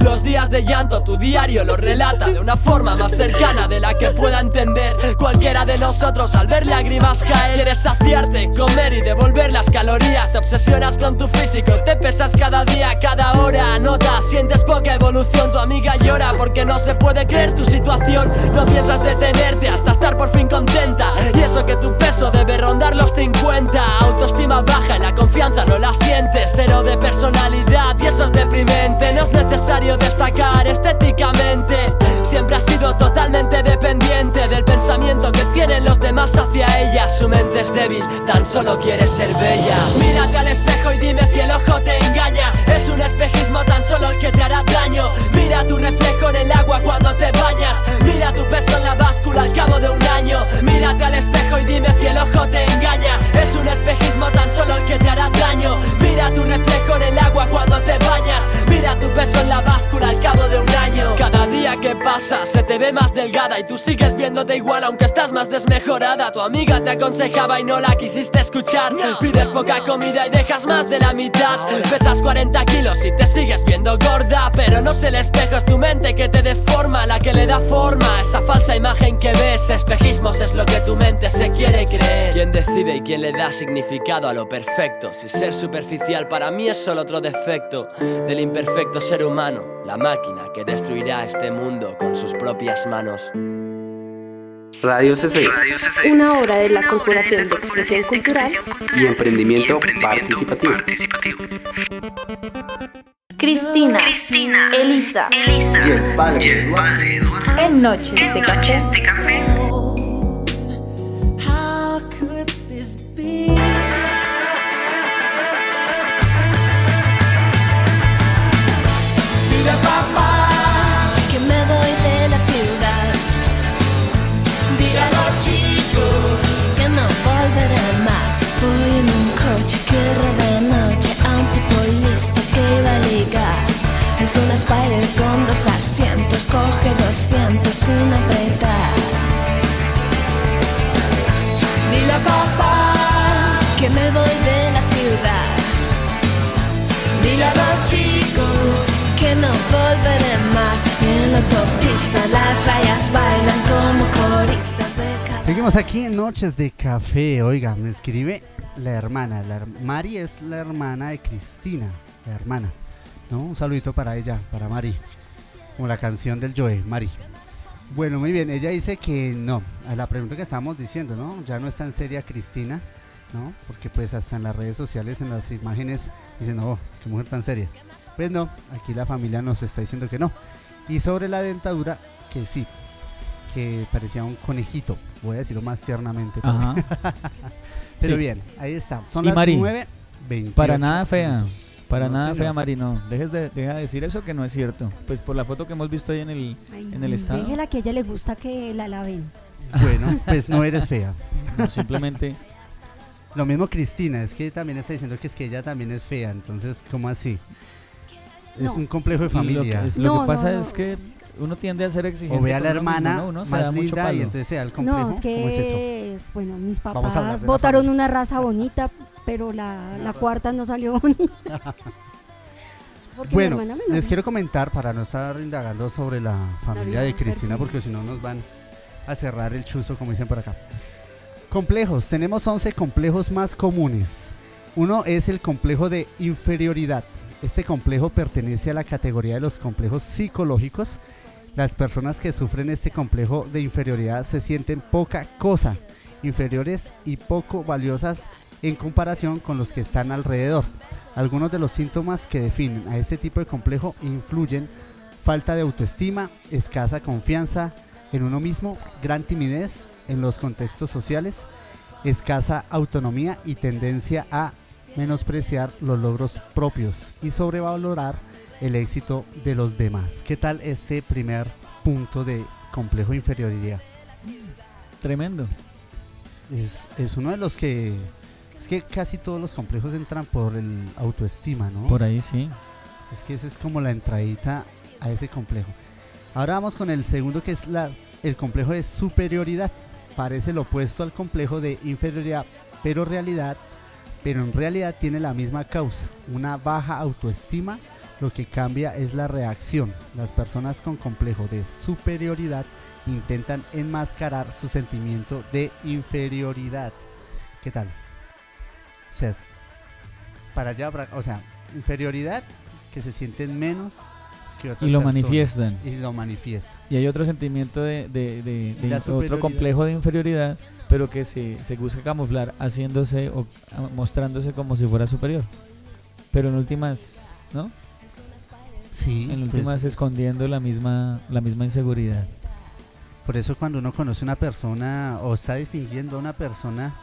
Los días de llanto, tu diario lo relata de una forma más cercana de la que pueda entender cualquiera de nosotros al ver lágrimas caer. Quieres saciarte, comer y devolver las calorías. Te obsesionas con tu físico, te pesas cada día, cada hora. Nota, sientes poca evolución, tu amiga llora porque no se puede creer tu situación. No piensas detenerte hasta estar por fin contenta. Y eso que tu peso debe rondar los 50. Autoestima baja y la confianza no la sientes. Cero de personalidad y eso es deprimente. No es necesario destacar estéticamente. Siempre has sido totalmente dependiente del pensamiento que tienen los demás hacia ella. Su mente es débil, tan solo quiere ser Mírate al espejo y dime si el ojo te engaña. Es un espejismo tan solo el que te hará daño. Mira tu reflejo en el agua cuando te bañas. Mira tu peso en la báscula al cabo de un año. Mírate al espejo y dime si el ojo te engaña. Es un espejismo tan solo el que te hará daño. Mira tu reflejo en el agua cuando te bañas. Mira tu peso en la báscula al cabo de un año. Cada día que pasa se te ve más delgada y tú sigues viéndote igual aunque estás más desmejorada. Tu amiga te aconsejaba y no la quisiste escuchar. Pides poca comida y dejas más de la mitad. Pesas 40 kilos y te sigues viendo gorda. Pero no es el espejo, es tu mente que te deforma, la que le da forma. a Esa falsa imagen que ves, espejismos es lo que tu mente se quiere creer. ¿Quién decide y quién le da significado a lo perfecto? Si ser superficial para mí es solo otro defecto del imperfecto ser humano, la máquina que destruirá este mundo con sus propias manos. Radio CC Una obra de la Corporación de Expresión Cultural. y Emprendimiento Participativo. Cristina. Elisa. Y el padre Eduardo. En Noches de Café. Voy en un coche que de noche a un tipo listo que iba a ligar. Es un Spider con dos asientos, coge 200 sin apretar. Dile a papá que me voy de la ciudad. Dile a los chicos que no volveré más. En la autopista las rayas bailan como coristas de... Seguimos aquí en Noches de Café. Oiga, me escribe la hermana. La Mari es la hermana de Cristina, la hermana. ¿no? Un saludito para ella, para Mari. Como la canción del Joe, Mari. Bueno, muy bien. Ella dice que no. A la pregunta que estábamos diciendo, ¿no? Ya no es tan seria Cristina, ¿no? Porque pues hasta en las redes sociales, en las imágenes, dicen, no, qué mujer tan seria. Pues no, aquí la familia nos está diciendo que no. Y sobre la dentadura, que sí, que parecía un conejito, voy a decirlo más tiernamente. Ajá. Pero Sí. bien, ahí está. Son Y las Mari, 9.28 Para nada fea. minutos. Para No, nada señor. fea, Mari, no. Dejes de, deja de decir eso que no es cierto. Pues por la foto que hemos visto ahí en el, en el estado. Déjela que a ella le gusta que la laven. Bueno, pues no eres fea. No, simplemente. Lo mismo Cristina, es que también está diciendo que es que ella también es fea, entonces, ¿cómo así? Es No. un complejo de Lo que, familia. es- lo No, que pasa no, no. es que uno tiende a ser exigente. O ve a la mismo, hermana ¿no? Uno se más da mucho linda y entonces se da el complejo. No, es que, ¿Cómo es eso? bueno, mis papás votaron una raza bonita, pero la, la cuarta no salió bonita. Bueno, les quiero comentar para no estar indagando sobre la familia de Cristina, porque si no nos van a cerrar el chuzo, como dicen por acá. Complejos, tenemos 11 complejos más comunes. Uno es el complejo de inferioridad. Este complejo pertenece a la categoría de los complejos psicológicos. Las personas que sufren este complejo de inferioridad se sienten poca cosa, inferiores y poco valiosas en comparación con los que están alrededor. Algunos de los síntomas que definen a este tipo de complejo incluyen falta de autoestima, escasa confianza en uno mismo, gran timidez en los contextos sociales, escasa autonomía y tendencia a menospreciar los logros propios y sobrevalorar el éxito de los demás. ¿Qué tal este primer punto de complejo de inferioridad? Tremendo. Es, es uno de los que... Es que casi todos los complejos entran por el autoestima, ¿no? Por ahí sí. Es que esa es como la entradita a ese complejo. Ahora vamos con el segundo que es la, el complejo de superioridad. Parece lo opuesto al complejo de inferioridad, pero realidad, pero en realidad tiene la misma causa, una baja autoestima. Lo que cambia es la reacción. Las personas con complejo de superioridad intentan enmascarar su sentimiento de inferioridad. ¿Qué tal? O sea, para allá, o sea, inferioridad que se sienten menos que otras Y lo personas. manifiestan. Y lo manifiestan. Y hay otro sentimiento de, de- otro complejo de inferioridad, pero que se, se busca camuflar haciéndose o mostrándose como si fuera superior. Pero en últimas, ¿no? Sí. En pues, últimas escondiendo la misma, la misma inseguridad. Por eso cuando uno conoce una persona o está distinguiendo a una persona,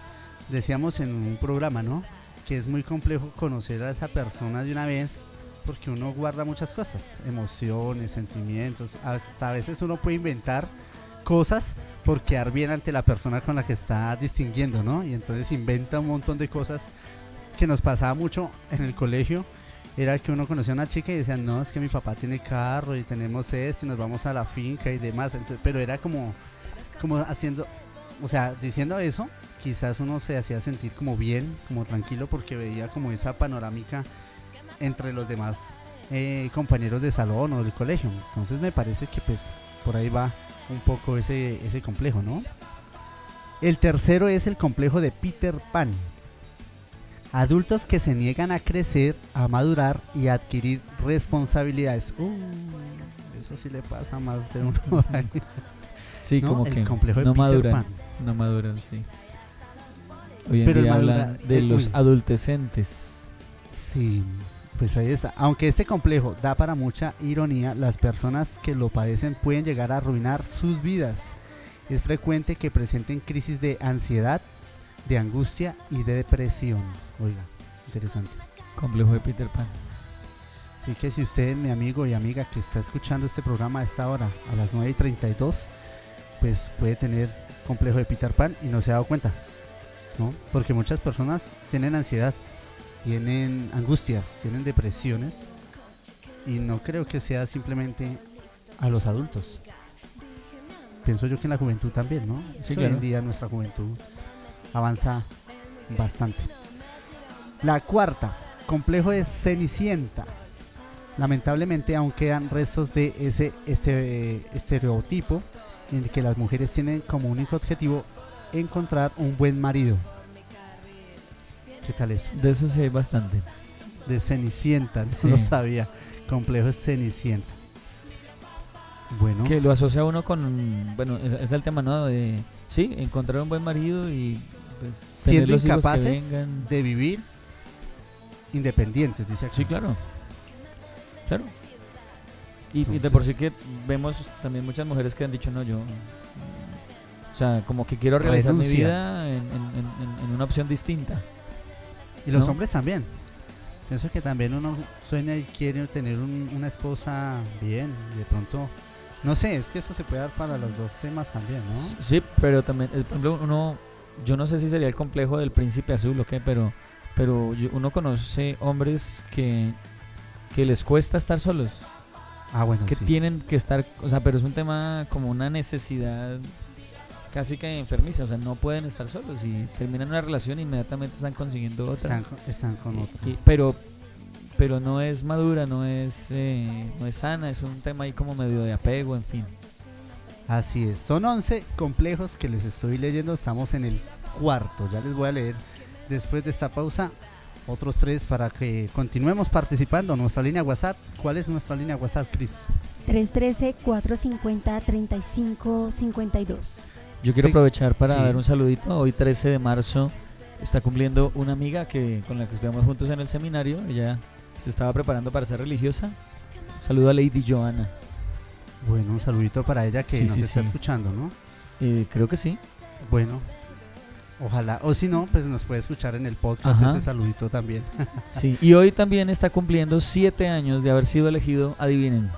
decíamos en un programa, ¿no? Que es muy complejo conocer a esa persona de una vez porque uno guarda muchas cosas, emociones, sentimientos, hasta a veces uno puede inventar cosas por quedar bien ante la persona con la que está distinguiendo, ¿no? Y entonces inventa un montón de cosas que nos pasaba mucho en el colegio. Era que uno conocía a una chica y decían, no, es que mi papá tiene carro y tenemos esto y nos vamos a la finca y demás. Entonces, pero era como, como haciendo, o sea, diciendo eso, quizás uno se hacía sentir como bien, como tranquilo, porque veía como esa panorámica entre los demás eh, compañeros de salón o del colegio. Entonces me parece que pues por ahí va un poco ese, ese complejo, ¿no? El tercero es el complejo de Peter Pan. Adultos que se niegan a crecer, a madurar y a adquirir responsabilidades. Uh, eso sí le pasa más de uno. Sí, ¿No? como el que complejo de no Peter maduran. Pan. No maduran, sí. Hoy en Pero día hablan de los adultecentes. Sí, pues ahí está. Aunque este complejo da para mucha ironía, las personas que lo padecen pueden llegar a arruinar sus vidas. Es frecuente que presenten crisis de ansiedad, de angustia y de depresión. Oiga, interesante. Complejo de Peter Pan. Así que si usted, mi amigo y amiga que está escuchando este programa a esta hora, a las 9 y 32, pues puede tener complejo de Peter Pan y no se ha dado cuenta. ¿no? Porque muchas personas tienen ansiedad, tienen angustias, tienen depresiones y no creo que sea simplemente a los adultos. Pienso yo que en la juventud también, ¿no? Sí, Hoy claro. en día nuestra juventud avanza bastante. La cuarta, complejo de Cenicienta. Lamentablemente aún quedan restos de ese este, estereotipo en el que las mujeres tienen como único objetivo encontrar un buen marido. ¿Qué tal es? De eso sí hay bastante. De Cenicienta, no Sí. lo sabía. Complejo de Cenicienta. Bueno, Que lo asocia uno con, bueno, es, es el tema, ¿no? De, sí, encontrar un buen marido y pues, siendo incapaces de vivir independientes, dice acá. Sí, claro. Claro. Y, y de por sí que vemos también muchas mujeres que han dicho, no, yo. mm, O sea, como que quiero realizar mi vida en, en- en- en una opción distinta. Y los ¿no? hombres también. Pienso que también uno sueña y quiere tener un- una esposa bien. Y de pronto, no sé, es que eso se puede dar para los dos temas también, ¿no? Sí, pero también, por ejemplo, uno, yo no sé si sería el complejo del príncipe azul o qué, pero, pero yo- uno conoce hombres que, que les cuesta estar solos. Ah, bueno, que sí. tienen que estar, o sea, pero es un tema como una necesidad casi que enfermiza, o sea, no pueden estar solos y terminan una relación e inmediatamente están consiguiendo otra. Están, con- están con y- pero pero no es madura, no es eh, no es sana, es un tema ahí como medio de apego, en fin. Así es, son 11 complejos que les estoy leyendo, estamos en el cuarto, ya les voy a leer después de esta pausa otros tres para que continuemos participando. Nuestra línea WhatsApp, ¿cuál es nuestra línea WhatsApp, Cris? 313-450-3552. Yo quiero Sí, aprovechar para sí. dar un saludito. Hoy 13 de marzo está cumpliendo una amiga que con la que estuvimos juntos en el seminario. Ella se estaba preparando para ser religiosa. Saludo a Lady Joana. Bueno, un saludito para ella que Sí, nos sí, está sí. escuchando, ¿no? Eh, creo que sí. Bueno, ojalá, o si no, pues nos puede escuchar en el podcast Ajá. ese saludito también. Sí, y hoy también está cumpliendo siete años de haber sido elegido, adivinen.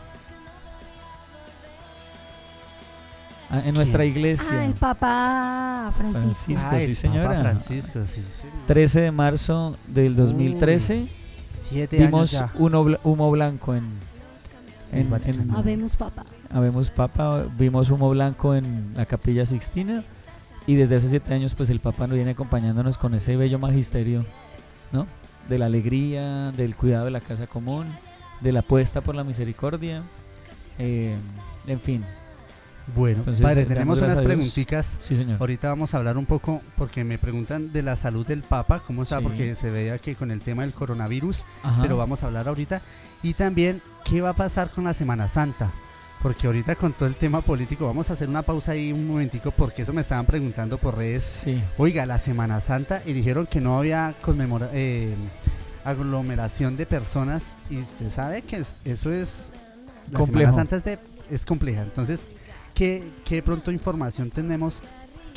Ah, en nuestra ¿Quién? iglesia. Ah, el Papa Francisco. Francisco, Ah, sí el señora. Papa Francisco, sí, señor. 13 de marzo del 2013 Siete vimos años ya. humo blanco en, En en- Habemos Papa. Habemos Papa, vimos humo blanco en la Capilla Sixtina y desde hace siete años pues el Papa nos viene acompañándonos con ese bello magisterio, ¿no? De la alegría, del cuidado de la casa común, de la apuesta por la misericordia, eh, en fin. Bueno, Entonces, padre, tenemos unas preguntitas. Sí, señor. Ahorita vamos a hablar un poco porque me preguntan de la salud del Papa, cómo está, Sí. porque se veía que con el tema del coronavirus, Ajá. pero vamos a hablar ahorita. Y también, ¿qué va a pasar con la Semana Santa? Porque ahorita con todo el tema político, vamos a hacer una pausa ahí un momentico, porque eso me estaban preguntando por redes. Sí. Oiga, la Semana Santa, y dijeron que no había conmemora eh, aglomeración de personas, y usted sabe que es- eso es... La Complejo. Semana Santa es, de- es compleja, entonces, ¿qué, ¿qué pronto información tenemos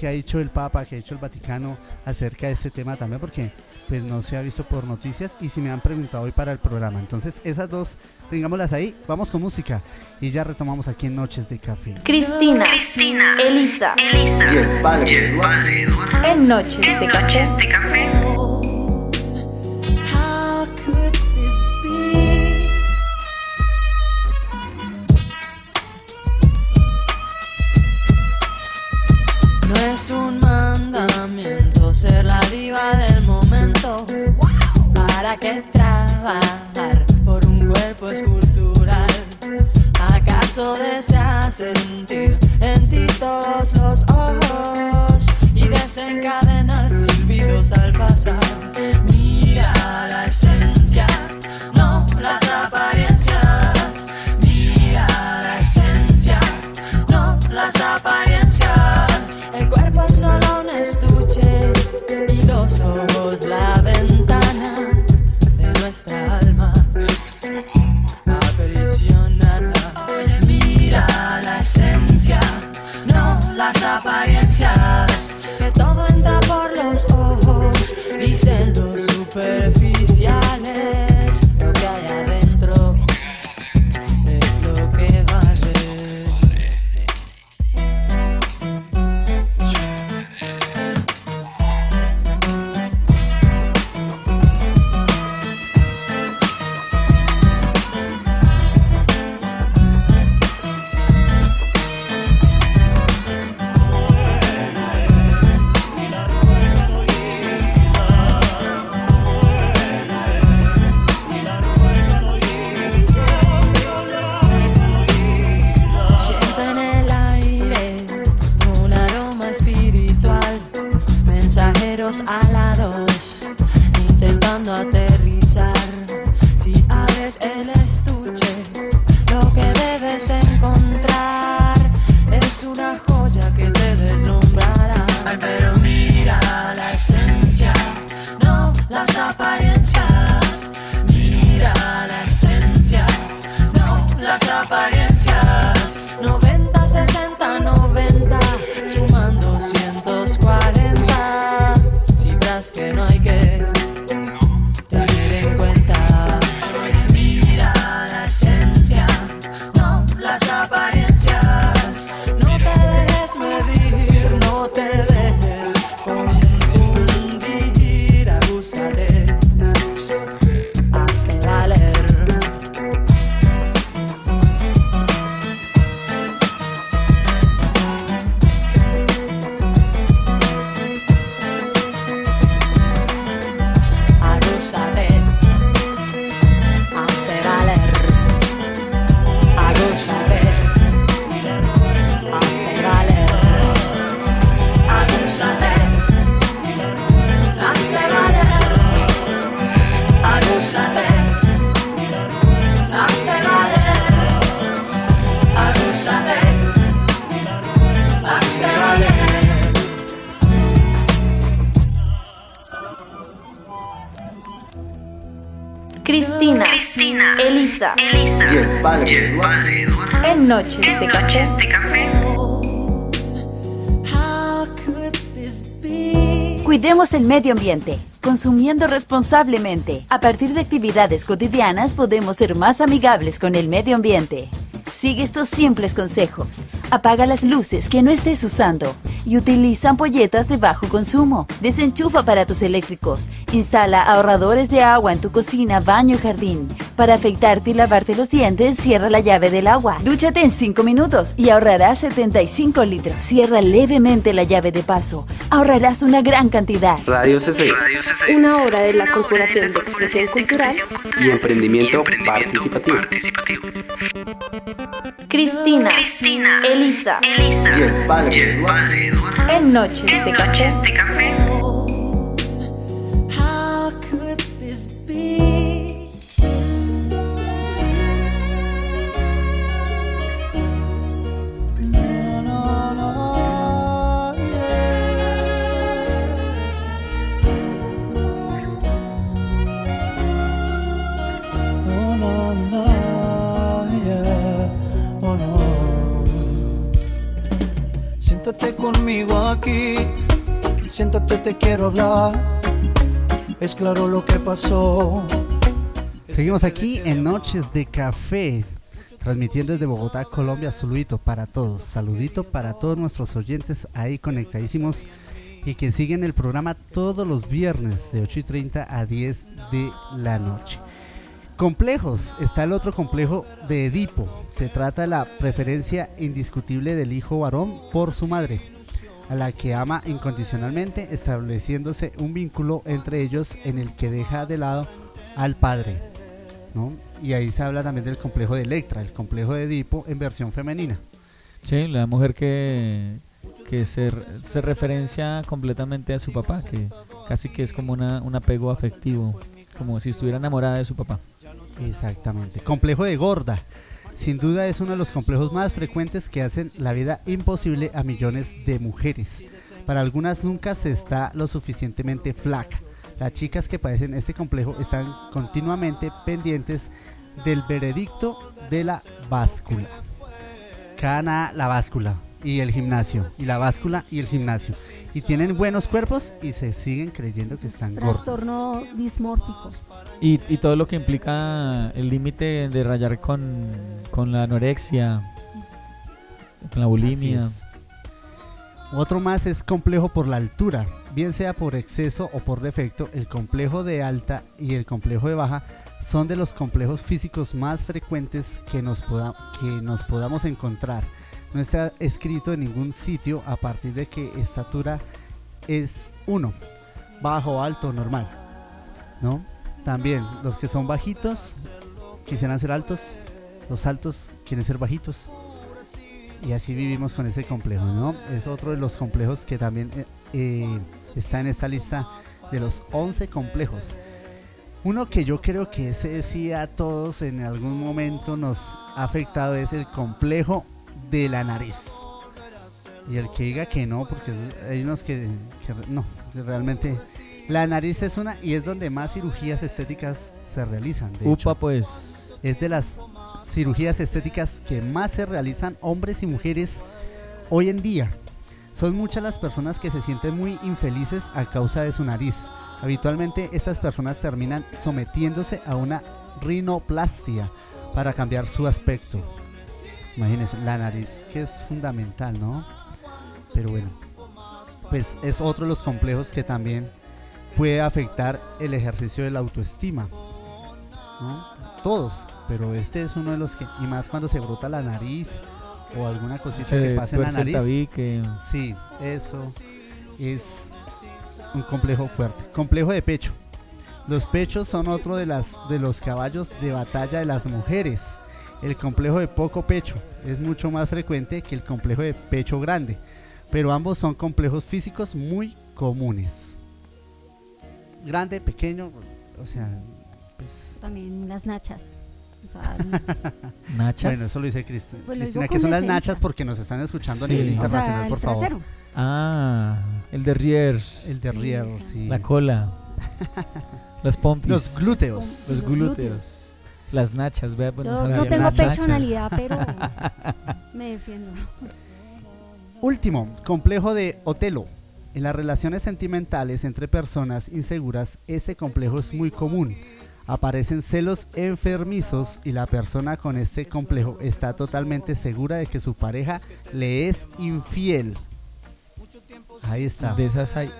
que ha dicho el Papa, que ha dicho el Vaticano acerca de este tema también? Porque pues no se ha visto por noticias y si me han preguntado hoy para el programa. Entonces, esas dos, tengámoslas ahí, vamos con música y ya retomamos aquí en Noches de Café. Cristina, Elisa, Y el padre Eduardo. en Noches de Café. How es un mandamiento ser la diva del momento. ¿Para qué trabajar por un cuerpo escultural? ¿Acaso deseas sentir en ti todos los ojos y desencadenar silbidos al pasar? Mira la esencia, Y el padre Eduardo. en Noches de Café. Cuidemos el medio ambiente, consumiendo responsablemente. A partir de actividades cotidianas podemos ser más amigables con el medio ambiente. Sigue estos simples consejos. Apaga las luces que no estés usando y utiliza ampolletas de bajo consumo. Desenchufa aparatos eléctricos. Instala ahorradores de agua en tu cocina, baño y jardín. Para afeitarte y lavarte los dientes, cierra la llave del agua. Dúchate en 5 minutos y ahorrarás 75 litros. Cierra levemente la llave de paso. Ahorrarás una gran cantidad. Radio CC Una hora de la Corporación de Expresión Cultural y emprendimiento participativo. Cristina, Elisa, Y el padre Eduardo. en Noches de Café. How Siéntate conmigo aquí, siéntate, te quiero hablar. Es claro lo que pasó. Seguimos aquí en Noches de Café, transmitiendo desde Bogotá, Colombia, saludito para todos, saludito para todos nuestros oyentes ahí conectadísimos y que siguen el programa todos los viernes de 8 y 30 a 10 de la noche. Complejos, está el otro complejo de Edipo, se trata de la preferencia indiscutible del hijo varón por su madre, a la que ama incondicionalmente, estableciéndose un vínculo entre ellos en el que deja de lado al padre. ¿no? Y ahí se habla también del complejo de Electra, el complejo de Edipo en versión femenina. Sí, la mujer que, que se, se referencia completamente a su papá, que casi que es como una, un apego afectivo, como si estuviera enamorada de su papá. Exactamente. Complejo de gorda. Sin duda es uno de los complejos más frecuentes que hacen la vida imposible a millones de mujeres. Para algunas nunca se está lo suficientemente flaca. Las chicas que padecen este complejo están continuamente pendientes del veredicto de la báscula. Cana la báscula y el gimnasio. Y la báscula y el gimnasio. Y tienen buenos cuerpos y se siguen creyendo que están gordos. Trastorno dismórfico. Y, y todo lo que implica el límite de rayar con, con la anorexia, con la bulimia. Otro más es complejo por la altura, bien sea por exceso o por defecto. El complejo de alta y el complejo de baja son de los complejos físicos más frecuentes que nos, poda- que nos podamos encontrar. No está escrito en ningún sitio a partir de que estatura es 1, bajo, alto, normal. ¿No? También los que son bajitos quisieran ser altos, los altos quieren ser bajitos. Y así vivimos con ese complejo, ¿no? Es otro de los complejos que también eh, eh, está en esta lista de los 11 complejos. Uno que yo creo que ese sí a todos en algún momento nos ha afectado es el complejo de la nariz. Y el que diga que no, porque hay unos que, no, realmente la nariz es una y es donde más cirugías estéticas se realizan. De hecho. Upa, pues. Es de las cirugías estéticas que más se realizan hombres y mujeres hoy en día. Son muchas las personas que se sienten muy infelices a causa de su nariz. Habitualmente estas personas terminan sometiéndose a una rinoplastia para cambiar su aspecto. Imagínense, la nariz que es fundamental, ¿no? Pero bueno, pues es otro de los complejos que también puede afectar el ejercicio de la autoestima. ¿no? Todos, pero este es uno de los que, y más cuando se brota la nariz o alguna cosita Se que pasa en la nariz. tabique. Sí, eso es un complejo fuerte. Complejo de pecho. Los pechos son otro de, las, de los caballos de batalla de las mujeres. El complejo de poco pecho es mucho más frecuente que el complejo de pecho grande, pero ambos son complejos físicos muy comunes. Grande, pequeño, o sea, pues... También las nachas. O sea, ¿Nachas? Bueno, eso lo dice Cristi- Pues lo Cristina, que son las nachas porque nos están escuchando Sí. a nivel O sea, internacional, el por favor. Ah, el de Riers. El de Riers, sí. La cola. Las pompis. Los glúteos. Los Los glúteos. glúteos. Las nachas, vea, pues yo no tengo nachas. personalidad, pero me defiendo. Último, complejo de Otelo. En las relaciones sentimentales entre personas inseguras, este complejo es muy común. Aparecen celos enfermizos y la persona con este complejo está totalmente segura de que su pareja le es infiel. Ahí está. De esas hay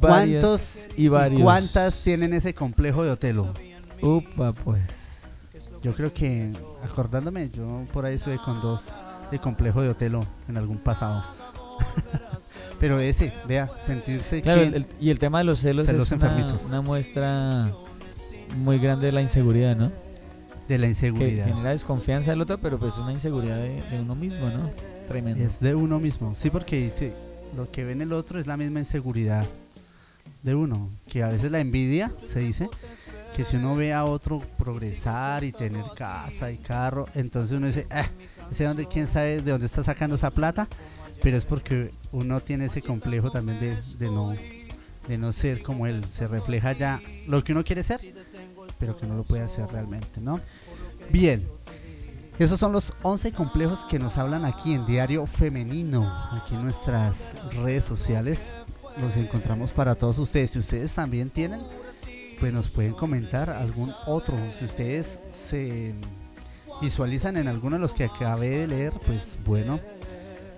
varias ¿Cuántos y varios. cuántas tienen ese complejo de Otelo? Upa, pues. Yo creo que, acordándome, yo por ahí estuve con dos de complejo de Otelo en algún pasado. Pero ese, vea, sentirse Claro, el- y el tema de los celos, celos es una, enfermizos. una muestra muy grande de la inseguridad, ¿no? de la inseguridad. Que genera desconfianza del otro, pero pues una inseguridad de, de uno mismo, ¿no? Tremendo. Es de uno mismo. Sí, porque dice, lo que ve en el otro es la misma inseguridad de uno. Que a veces la envidia, se dice, que si uno ve a otro progresar y tener casa y carro, entonces uno dice, ah, ese dónde, quién sabe de dónde está sacando esa plata, pero es porque uno tiene ese complejo también de, de no de no ser como él, se refleja ya lo que uno quiere ser, pero que no lo puede hacer realmente, ¿no? Bien, esos son los 11 complejos que nos hablan aquí en Diario Femenino, aquí en nuestras redes sociales. Los encontramos para todos ustedes. Si ustedes también tienen, pues nos pueden comentar algún otro. Si ustedes se visualizan en alguno de los que acabé de leer, pues bueno,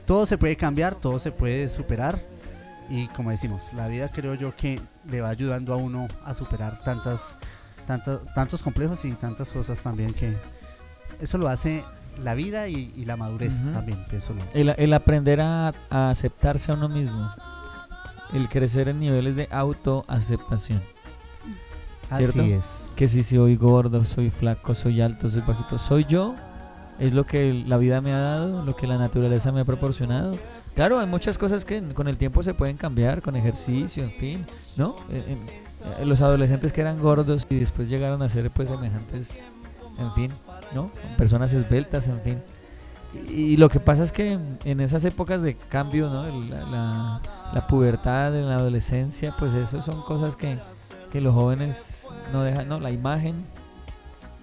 todo se puede cambiar, todo se puede superar. Y como decimos, la vida creo yo que le va ayudando a uno a superar tantas, tanto- tantos complejos y tantas cosas también que eso lo hace la vida y, y la madurez también. pienso. El, el aprender a, a aceptarse a uno mismo. El crecer en niveles de autoaceptación. ¿Cierto? Así es. Que si soy gordo, soy flaco, soy alto, soy bajito, soy yo. Es lo que la vida me ha dado, lo que la naturaleza me ha proporcionado. Claro, hay muchas cosas que con el tiempo se pueden cambiar, con ejercicio, en fin, ¿no? En- en- eh, los adolescentes que eran gordos y después llegaron a ser pues semejantes, en fin, ¿no? Personas esbeltas, en fin. Y, y lo que pasa es que en esas épocas de cambio, ¿no? El- La, la- la pubertad, en la adolescencia, pues eso son cosas que, que los jóvenes no dejan, ¿no? La imagen,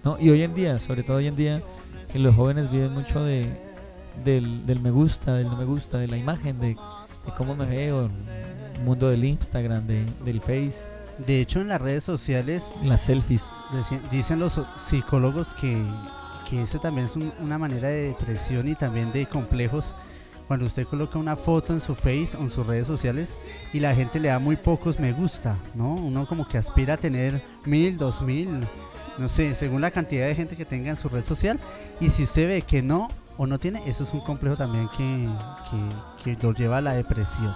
¿no? Y hoy en día, sobre todo hoy en día, que los jóvenes viven mucho de, del, del me gusta, del no me gusta, de la imagen, de, de cómo me veo, el mundo del Instagram, de, del Face. De hecho, en las redes sociales, Las selfies. dicen los psicólogos que, que eso también es un- una manera de depresión y también de complejos. Cuando usted coloca una foto en su face o en sus redes sociales y la gente le da muy pocos me gusta, ¿no? Uno como que aspira a tener mil, dos mil, no sé, según la cantidad de gente que tenga en su red social. Y si usted ve que no o no tiene, eso es un complejo también que, que, que lo lleva a la depresión.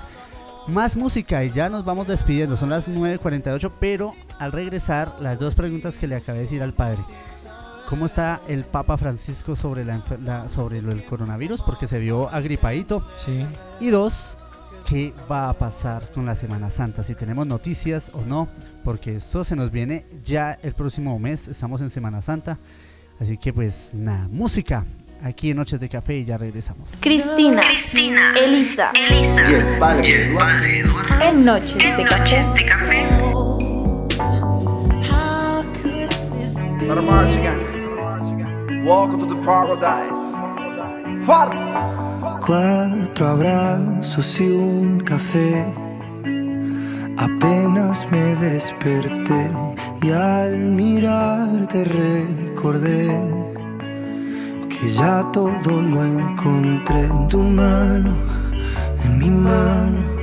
Más música y ya nos vamos despidiendo. Son las 9.48, pero al regresar, las dos preguntas que le acabé de decir al padre. ¿Cómo está el Papa Francisco sobre, la, la- sobre lo del coronavirus? Porque se vio agripadito. Sí. Y dos, qué va a pasar con la Semana Santa, si tenemos noticias o no, porque esto se nos viene ya el próximo mes, estamos en Semana Santa, así que pues nada, música aquí en Noches de Café y ya regresamos. Cristina, Elisa, Y el padre Eduardo. en Noches de Café. Let 'em march again. Welcome to the paradise. Far. Cuatro abrazos y un café. Apenas me desperté y al mirarte recordé que ya todo lo encontré en tu mano, en mi mano,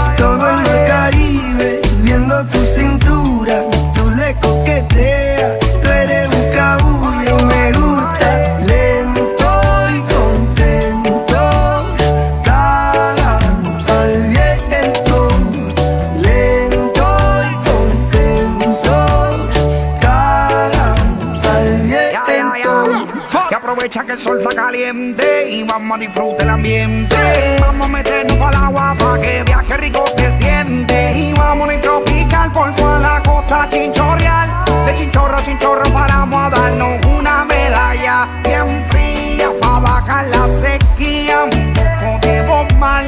Sol caliente y vamos a disfrutar el ambiente. Vamos a meternos para el agua para que viaje rico se siente. Y vamos a tropical por toda la costa chinchorreal. De chinchorro a chinchorro paramos a darnos una medalla bien fría para bajar la sequía. Un poco de Bob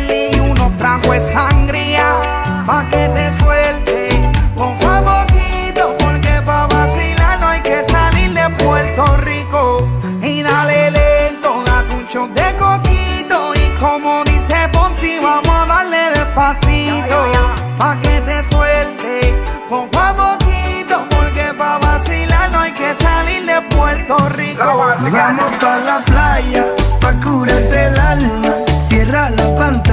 y unos tragos de sangría. Pa' que te suelte Pa' que te suelte poco a poquito. Porque pa' vacilar no hay que salir de Puerto Rico. Vamos pa la playa, pa curarte el alma. Cierra la pantalla,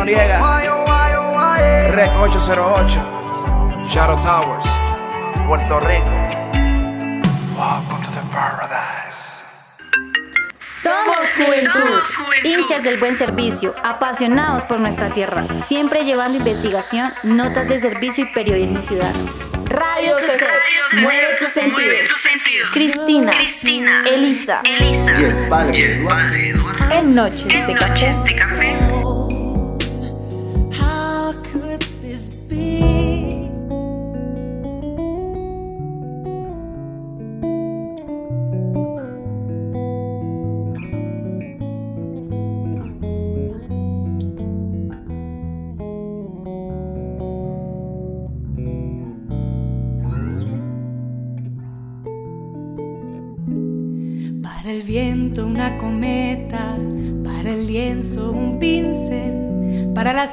Noriega, Rec 808, Shadow Towers, Puerto Rico. Welcome to the paradise. Somos juventud, hinchas del buen servicio, apasionados por nuestra tierra, siempre llevando investigación, notas de servicio y periodismo ciudadano. Radio CC, mueve tus sentidos. Cristina, Elisa, Y el padre Eduardo. En Noches de Café.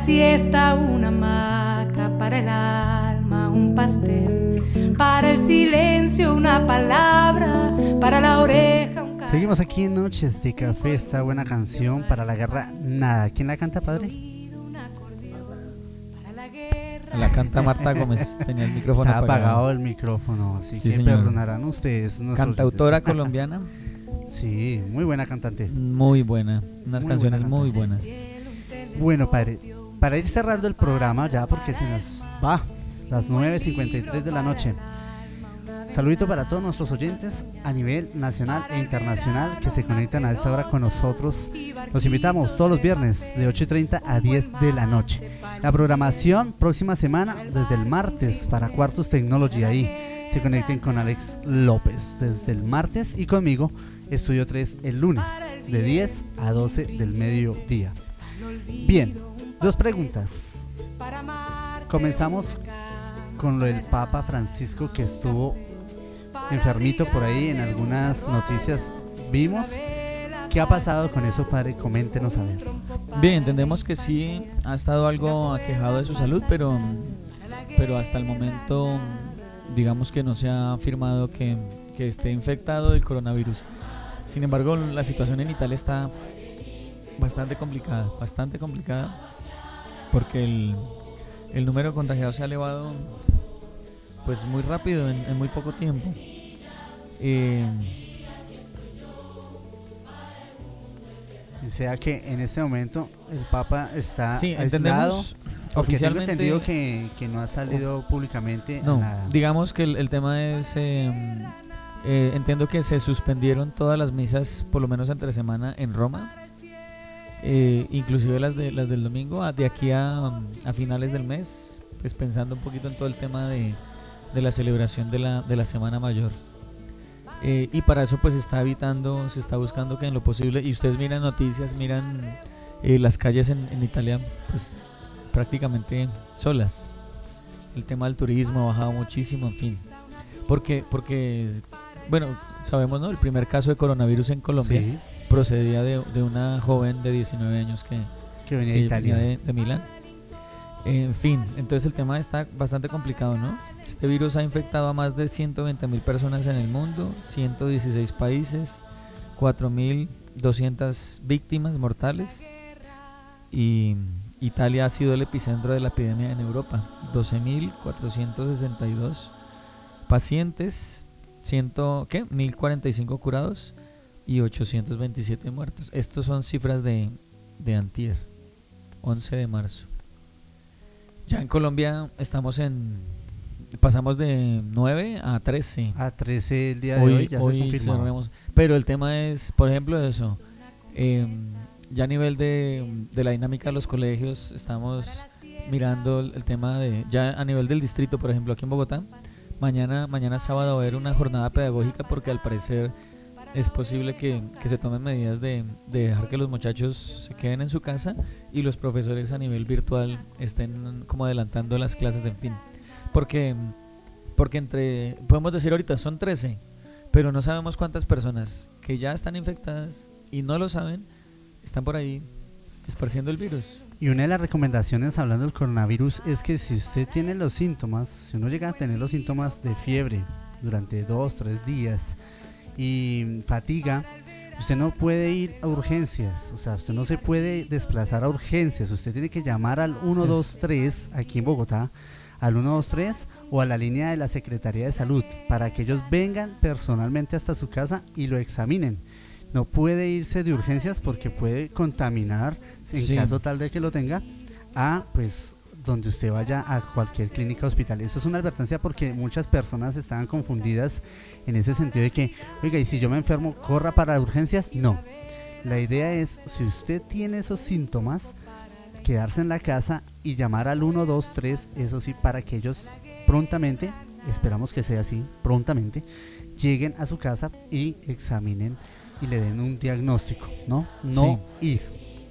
Siesta una hamaca, para el alma un pastel, para el silencio una palabra, para la oreja un Seguimos aquí en Noches de Café, esta buena canción para la guerra, nada. ¿Quién la canta, padre? La canta Marta Gómez, tenía el micrófono Está apagado apagado. el micrófono, así Sí, que señor. perdonarán ustedes. Cantautora oyentes. colombiana. Sí, muy buena cantante. Muy buena, unas Muy canciones buena muy buenas. Bueno, padre, para ir cerrando el programa ya, porque se nos va las 9.53 de la noche. Saludito para todos nuestros oyentes a nivel nacional e internacional que se conectan a esta hora con nosotros. Los invitamos todos los viernes de 8.30 a 10 de la noche. La programación próxima semana desde el martes para Cuartos Technology ahí. Se conecten con Alex López desde el martes y conmigo Estudio 3 el lunes de 10 a 12 del mediodía. Bien, dos preguntas. Comenzamos con lo del Papa Francisco que estuvo enfermito por ahí en algunas noticias vimos. ¿Qué ha pasado con eso, padre? Coméntenos a ver. Bien, entendemos que sí ha estado algo aquejado de su salud, pero, pero hasta el momento digamos que no se ha afirmado que, que esté infectado del coronavirus. Sin embargo, la situación en Italia está bastante complicada, bastante complicada, porque el, el número de contagiados se ha elevado pues muy rápido, en, en muy poco tiempo. Eh, O sea que en este momento el Papa está Sí, aislado. Porque tengo oficialmente- entendido que, que no ha salido públicamente No, nada. digamos que el, el tema es, eh, eh, entiendo que se suspendieron todas las misas, por lo menos entre semana, en Roma, eh, inclusive las, de, las del domingo, a- de aquí a, a finales del mes, pues pensando un poquito en todo el tema de, de la celebración de la, de la Semana Mayor. Eh, y para eso pues está evitando, se está buscando que en lo posible, y ustedes miran noticias, miran eh, las calles en, en Italia, pues prácticamente solas. El tema del turismo ha bajado muchísimo, en fin. Porque, porque bueno, sabemos, ¿no? El primer caso de coronavirus en Colombia Sí. Procedía de, de una joven de 19 años que, Que venía de Italia. de, de Milán. En fin, entonces el tema está bastante complicado, ¿no? Este virus ha infectado a más de 120 mil personas en el mundo, 116 países, 4.200 víctimas mortales y Italia ha sido el epicentro de la epidemia en Europa. 12.462 pacientes, 100, ¿qué? 1.045 curados y 827 muertos. Estos son cifras de, de antier, 11 de marzo. Ya en Colombia estamos en... Pasamos de 9 a 13. A 13 el día de hoy, ya se confirmó. cerremos. Pero el tema es, por ejemplo, eso. eh, ya a nivel de, de la dinámica de los colegios, estamos mirando el, el tema de. Ya a nivel del distrito, por ejemplo, aquí en Bogotá, mañana, mañana sábado va a haber una jornada pedagógica porque al parecer es posible que, se tomen medidas de, de dejar que los muchachos se queden en su casa y los profesores a nivel virtual estén como adelantando las clases, en fin. Porque, porque entre, podemos decir ahorita, son 13, pero no sabemos cuántas personas que ya están infectadas y no lo saben, están por ahí esparciendo el virus. Y una de las recomendaciones hablando del coronavirus es que si usted tiene los síntomas, si uno llega a tener los síntomas de fiebre durante dos, tres días y fatiga, usted no puede ir a urgencias, o sea, usted no se puede desplazar a urgencias, usted tiene que llamar al 123 aquí en Bogotá, al 123 o a la línea de la Secretaría de Salud para que ellos vengan personalmente hasta su casa y lo examinen. No puede irse de urgencias porque puede contaminar, en Sí. caso tal de que lo tenga, a pues donde usted vaya a cualquier clínica hospital. Eso es una advertencia porque muchas personas estaban confundidas en ese sentido de que, oiga, y si yo me enfermo, corra para urgencias. No. La idea es, si usted tiene esos síntomas, quedarse en la casa y llamar al 123, eso sí, para que ellos prontamente, esperamos que sea así, prontamente, lleguen a su casa y examinen y le den un diagnóstico, ¿no? No ir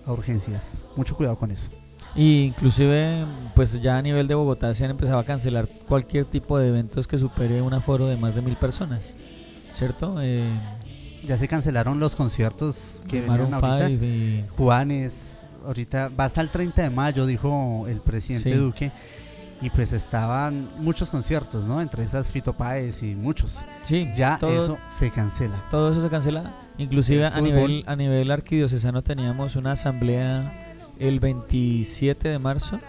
a urgencias. Mucho cuidado con eso. Y inclusive, pues ya a nivel de Bogotá se han empezado a cancelar cualquier tipo de eventos que supere un aforo de más de mil personas, ¿cierto? Eh, ya se cancelaron los conciertos que De venían Maroon ahorita. five y- Juanes, ahorita va hasta el 30 de mayo, dijo el presidente Sí. Duque. Y pues estaban muchos conciertos, ¿no? Entre esas Fito Páez y muchos. Sí, Ya todo- eso se cancela. Todo eso se cancela. Inclusive a nivel, a nivel arquidiocesano teníamos una asamblea el 27 de marzo,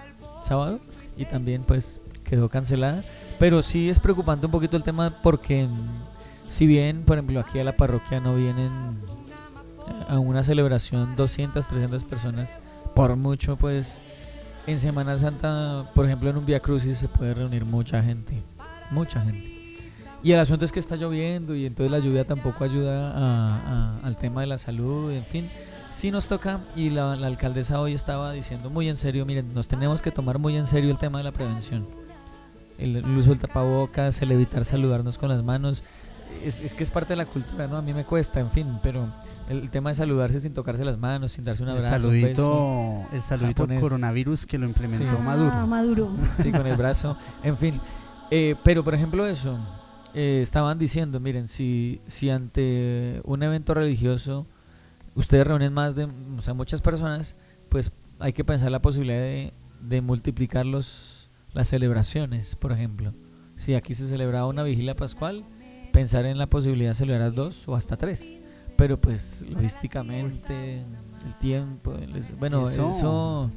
sábado, y también pues quedó cancelada. Pero sí es preocupante un poquito el tema porque mm, si bien, por ejemplo, aquí a la parroquia no vienen eh, a una celebración 200, 300 personas, por mucho pues en Semana Santa, por ejemplo, en un Via Crucis se puede reunir mucha gente, mucha gente. Y el asunto es que está lloviendo y entonces la lluvia tampoco ayuda a- a- al tema de la salud, en fin. Sí nos toca y la, la alcaldesa hoy estaba diciendo muy en serio, miren, nos tenemos que tomar muy en serio el tema de la prevención. El, el uso del tapabocas, el evitar saludarnos con las manos. Es, es que es parte de la cultura, ¿no? A mí me cuesta, en fin, pero el tema de saludarse sin tocarse las manos, sin darse un El abrazo. un saludito, beso. el saludito Japonés. coronavirus que lo implementó Sí. Maduro. Ah, Maduro. Sí, con el brazo. En fin. Eh, pero, por ejemplo, eso. eh, estaban diciendo, miren, si, si ante un evento religioso ustedes reúnen más de, o sea, muchas personas, pues hay que pensar la posibilidad de, de multiplicar los, las celebraciones, por ejemplo. Si aquí se celebraba una vigilia pascual, pensar en la posibilidad de celebrar dos o hasta tres. Pero pues logísticamente, el tiempo, el- bueno, Eso- eso...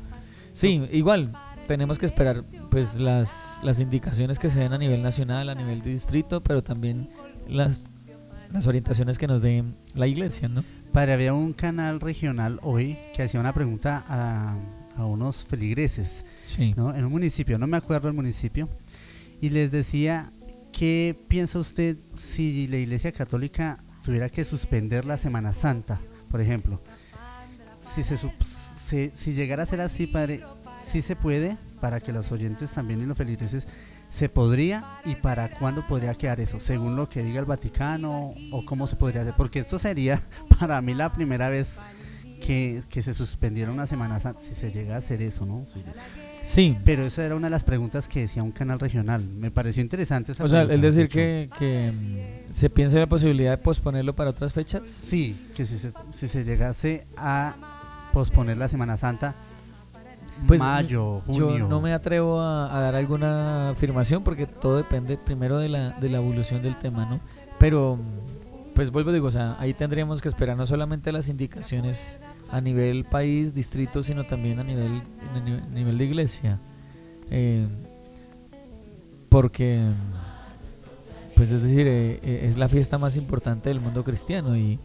Sí, igual, tenemos que esperar pues las, las indicaciones que se den a nivel nacional, a nivel de distrito, pero también las, las orientaciones que nos dé la iglesia, ¿no? Padre, había un canal regional hoy que hacía una pregunta a, a unos feligreses Sí. ¿no? en un municipio, no me acuerdo el municipio, y les decía, ¿qué piensa usted si la Iglesia Católica tuviera que suspender la Semana Santa, por ejemplo? Si, se, se- si llegara a ser así, Padre, sí se puede, para que los oyentes también y los feligreses, ¿se podría y para cuándo podría quedar eso? Según lo que diga el Vaticano o cómo se podría hacer, porque esto sería para mí la primera vez que, que se suspendiera una Semana Santa, si se llega a hacer eso, ¿no? Si- Sí. Pero eso era una de las preguntas que decía un canal regional. Me pareció interesante esa O sea, el de decir que, que mm, se piense la posibilidad de posponerlo para otras fechas. Sí, que si se, si se llegase a posponer la Semana Santa, Pues, mayo, Yo junio. no me atrevo a, a dar alguna afirmación porque todo depende primero de la, de la evolución del tema, ¿no? Pero, pues vuelvo a digo, o sea, ahí tendríamos que esperar no solamente las indicaciones a nivel país, distrito, sino también a nivel, a nivel, a nivel de iglesia. Eh, porque, pues es decir, eh, eh, es la fiesta más importante del mundo cristiano y,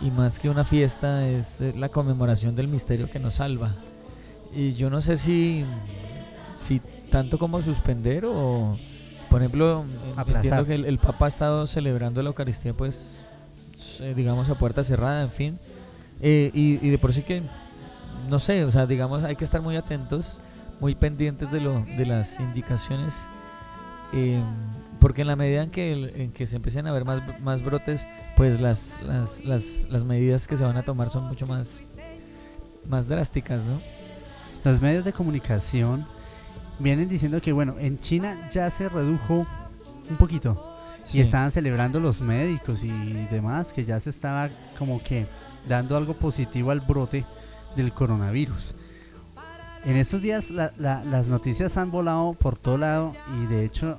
y más que una fiesta es eh, la conmemoración del misterio que nos salva. Y yo no sé si, si tanto como suspender o, por ejemplo, Aplazar. entiendo que el, el Papa ha estado celebrando la Eucaristía, pues, eh, digamos, a puerta cerrada, en fin. Eh, y, y de por sí que, no sé, o sea, digamos, hay que estar muy atentos, muy pendientes de, lo, de las indicaciones, eh, porque en la medida en que, el- en que se empiecen a ver más, más brotes, pues las, las, las, las medidas que se van a tomar son mucho más, más drásticas, ¿no? Los medios de comunicación vienen diciendo que, bueno, en China ya se redujo un poquito. Sí. Y estaban celebrando los médicos y demás, que ya se estaba como que dando algo positivo al brote del coronavirus. En estos días la- la- las noticias han volado por todo lado y de hecho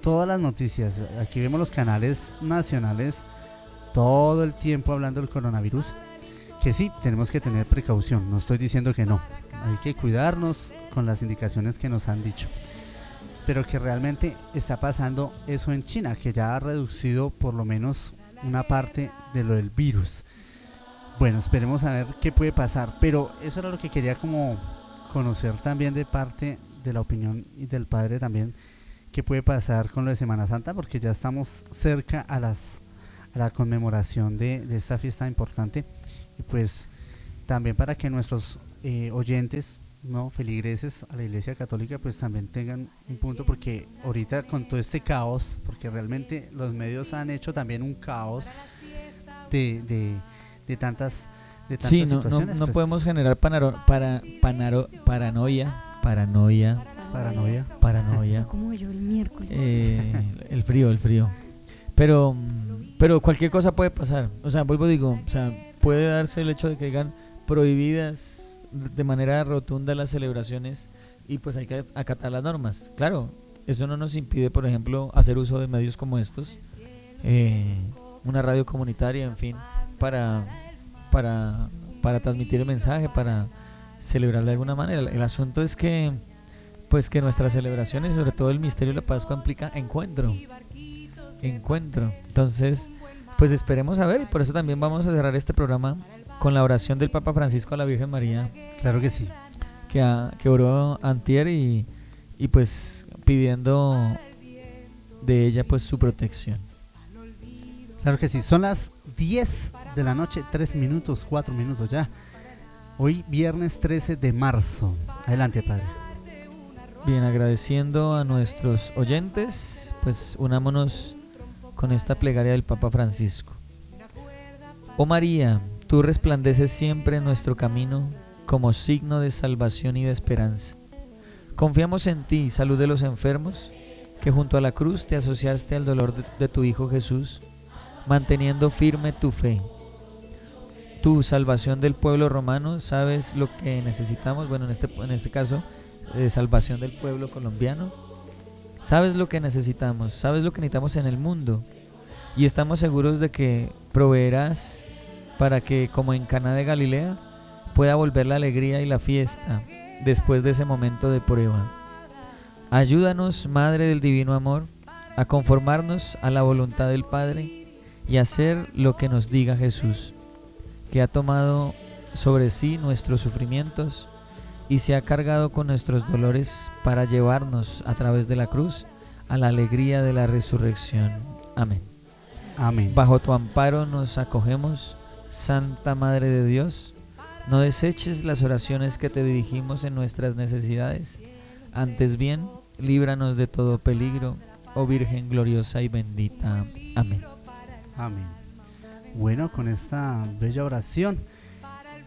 todas las noticias, aquí vemos los canales nacionales todo el tiempo hablando del coronavirus, que sí, tenemos que tener precaución, no estoy diciendo que no, hay que cuidarnos con las indicaciones que nos han dicho, pero que realmente está pasando eso en China, que ya ha reducido por lo menos una parte de lo del virus. Bueno, esperemos a ver qué puede pasar, pero eso era lo que quería como conocer también de parte de la opinión y del padre también, qué puede pasar con lo de Semana Santa, porque ya estamos cerca a las a la conmemoración de, de esta fiesta importante y pues también para que nuestros eh, oyentes no feligreses a la iglesia católica pues también tengan un punto porque ahorita con todo este caos porque realmente los medios han hecho también un caos de, de, de tantas de tantas Sí, no, no, situaciones no pues, podemos generar panaro- para, panaro- paranoia, paranoia, Paranoia. paranoia. Está como yo el miércoles. Eh, el frío, el frío. Pero, pero cualquier cosa puede pasar. O sea, vuelvo digo, o sea, puede darse el hecho de que digan prohibidas de manera rotunda las celebraciones y pues hay que acatar las normas. Claro, eso no nos impide, por ejemplo, hacer uso de medios como estos, eh, una radio comunitaria, en fin, para, para, para transmitir el mensaje, para celebrar de alguna manera. El asunto es que pues que nuestras celebraciones, sobre todo el misterio de la Pascua, implica encuentro. Encuentro. Entonces, pues esperemos a ver, y por eso también vamos a cerrar este programa con la oración del Papa Francisco a la Virgen María. Claro que sí. Que, a- que oró antier y, y pues pidiendo de ella pues su protección. Claro que sí, son las 10 de la noche, 3 minutos, 4 minutos ya. Hoy viernes 13 de marzo. Adelante, Padre. Bien, agradeciendo a nuestros oyentes, pues unámonos con esta plegaria del Papa Francisco. Oh María, tú resplandeces siempre en nuestro camino como signo de salvación y de esperanza. Confiamos en ti, salud de los enfermos, que junto a la cruz te asociaste al dolor de, tu Hijo Jesús, manteniendo firme tu fe. Tu salvación del pueblo romano, sabes lo que necesitamos, bueno, en este, en este caso, eh, salvación del pueblo colombiano. Sabes lo que necesitamos, sabes lo que necesitamos en el mundo. Y estamos seguros de que proveerás para que, como en Cana de Galilea, pueda volver la alegría y la fiesta después de ese momento de prueba. Ayúdanos, Madre del Divino Amor, a conformarnos a la voluntad del Padre y hacer lo que nos diga Jesús, que ha tomado sobre sí nuestros sufrimientos y se ha cargado con nuestros dolores para llevarnos a través de la cruz a la alegría de la resurrección. Amén. Amén. Bajo tu amparo nos acogemos, Santa Madre de Dios. No deseches las oraciones que te dirigimos en nuestras necesidades. Antes bien, líbranos de todo peligro, oh Virgen gloriosa y bendita. Amén. Amén. Bueno, con esta bella oración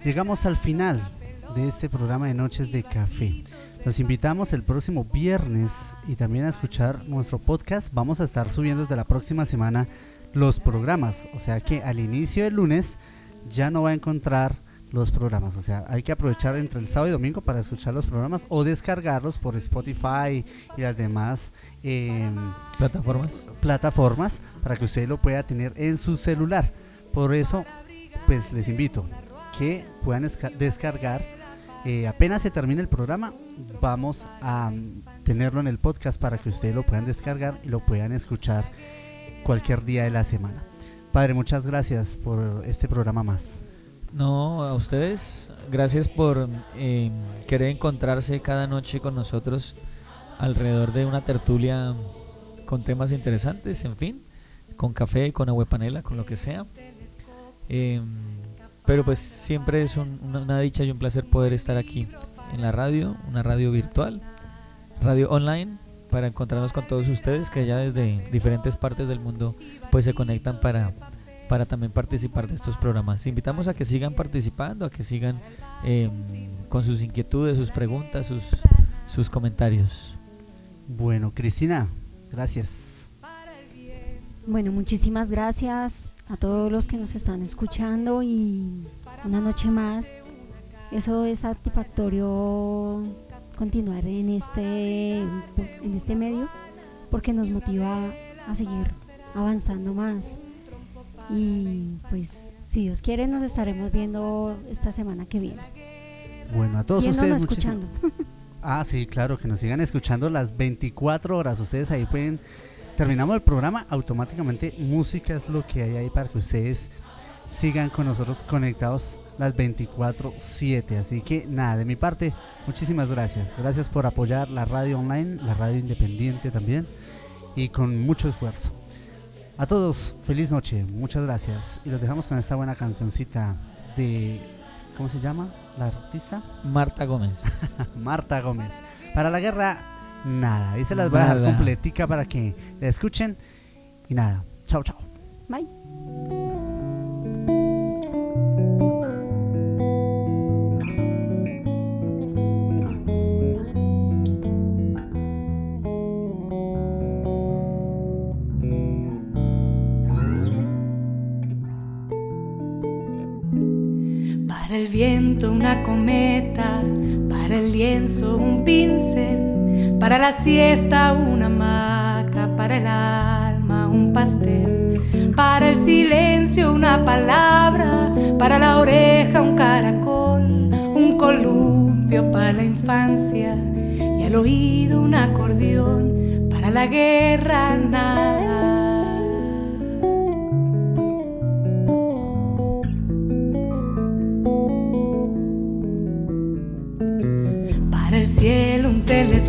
llegamos al final de este programa de Noches de Café. Los invitamos el próximo viernes y también a escuchar nuestro podcast. Vamos a estar subiendo desde la próxima semana los programas. O sea que al inicio del lunes ya no va a encontrar los programas. O sea, hay que aprovechar entre el sábado y domingo para escuchar los programas o descargarlos por Spotify y las demás em, ¿Plataformas? plataformas para que usted lo pueda tener en su celular. Por eso, pues les invito que puedan esca- descargar. eh, apenas se termine el programa, vamos a mm, tenerlo en el podcast para que ustedes lo puedan descargar y lo puedan escuchar cualquier día de la semana. Padre, muchas gracias por este programa más. No, a ustedes, gracias por eh, querer encontrarse cada noche con nosotros alrededor de una tertulia con temas interesantes, en fin, con café, con agua panela, con lo que sea. Eh, pero pues siempre es un- una dicha y un placer poder estar aquí en la radio, una radio virtual, radio online, para encontrarnos con todos ustedes que ya desde diferentes partes del mundo pues se conectan para para también participar de estos programas. Invitamos a que sigan participando, a que sigan eh, con sus inquietudes, sus preguntas, sus, sus comentarios. Bueno, Cristina, gracias. Bueno, muchísimas gracias a todos los que nos están escuchando y una noche más. Eso es satisfactorio continuar en este, en este medio porque nos motiva a seguir avanzando más. Y pues, si Dios quiere, nos estaremos viendo esta semana que viene. Bueno, a todos ustedes escuchando. Ah, sí, claro, que nos sigan escuchando las 24 horas. Ustedes ahí pueden. Terminamos el programa, automáticamente música es lo que hay ahí para que ustedes sigan con nosotros conectados las 24/7. Así que nada, de mi parte, muchísimas gracias. Gracias por apoyar la radio online, la radio independiente también y con mucho esfuerzo. A todos, feliz noche, muchas gracias. Y los dejamos con esta buena cancioncita de. ¿Cómo se llama? La artista. Marta Gómez. Marta Gómez. Para la guerra, nada. Ahí se las voy a dejar completica para que la escuchen. Y nada, chao, chao. Bye. Viento una cometa, para el lienzo un pincel, para la siesta una hamaca, para el alma un pastel, para el silencio una palabra, para la oreja un caracol, un columpio para la infancia y al oído un acordeón, para la guerra nada.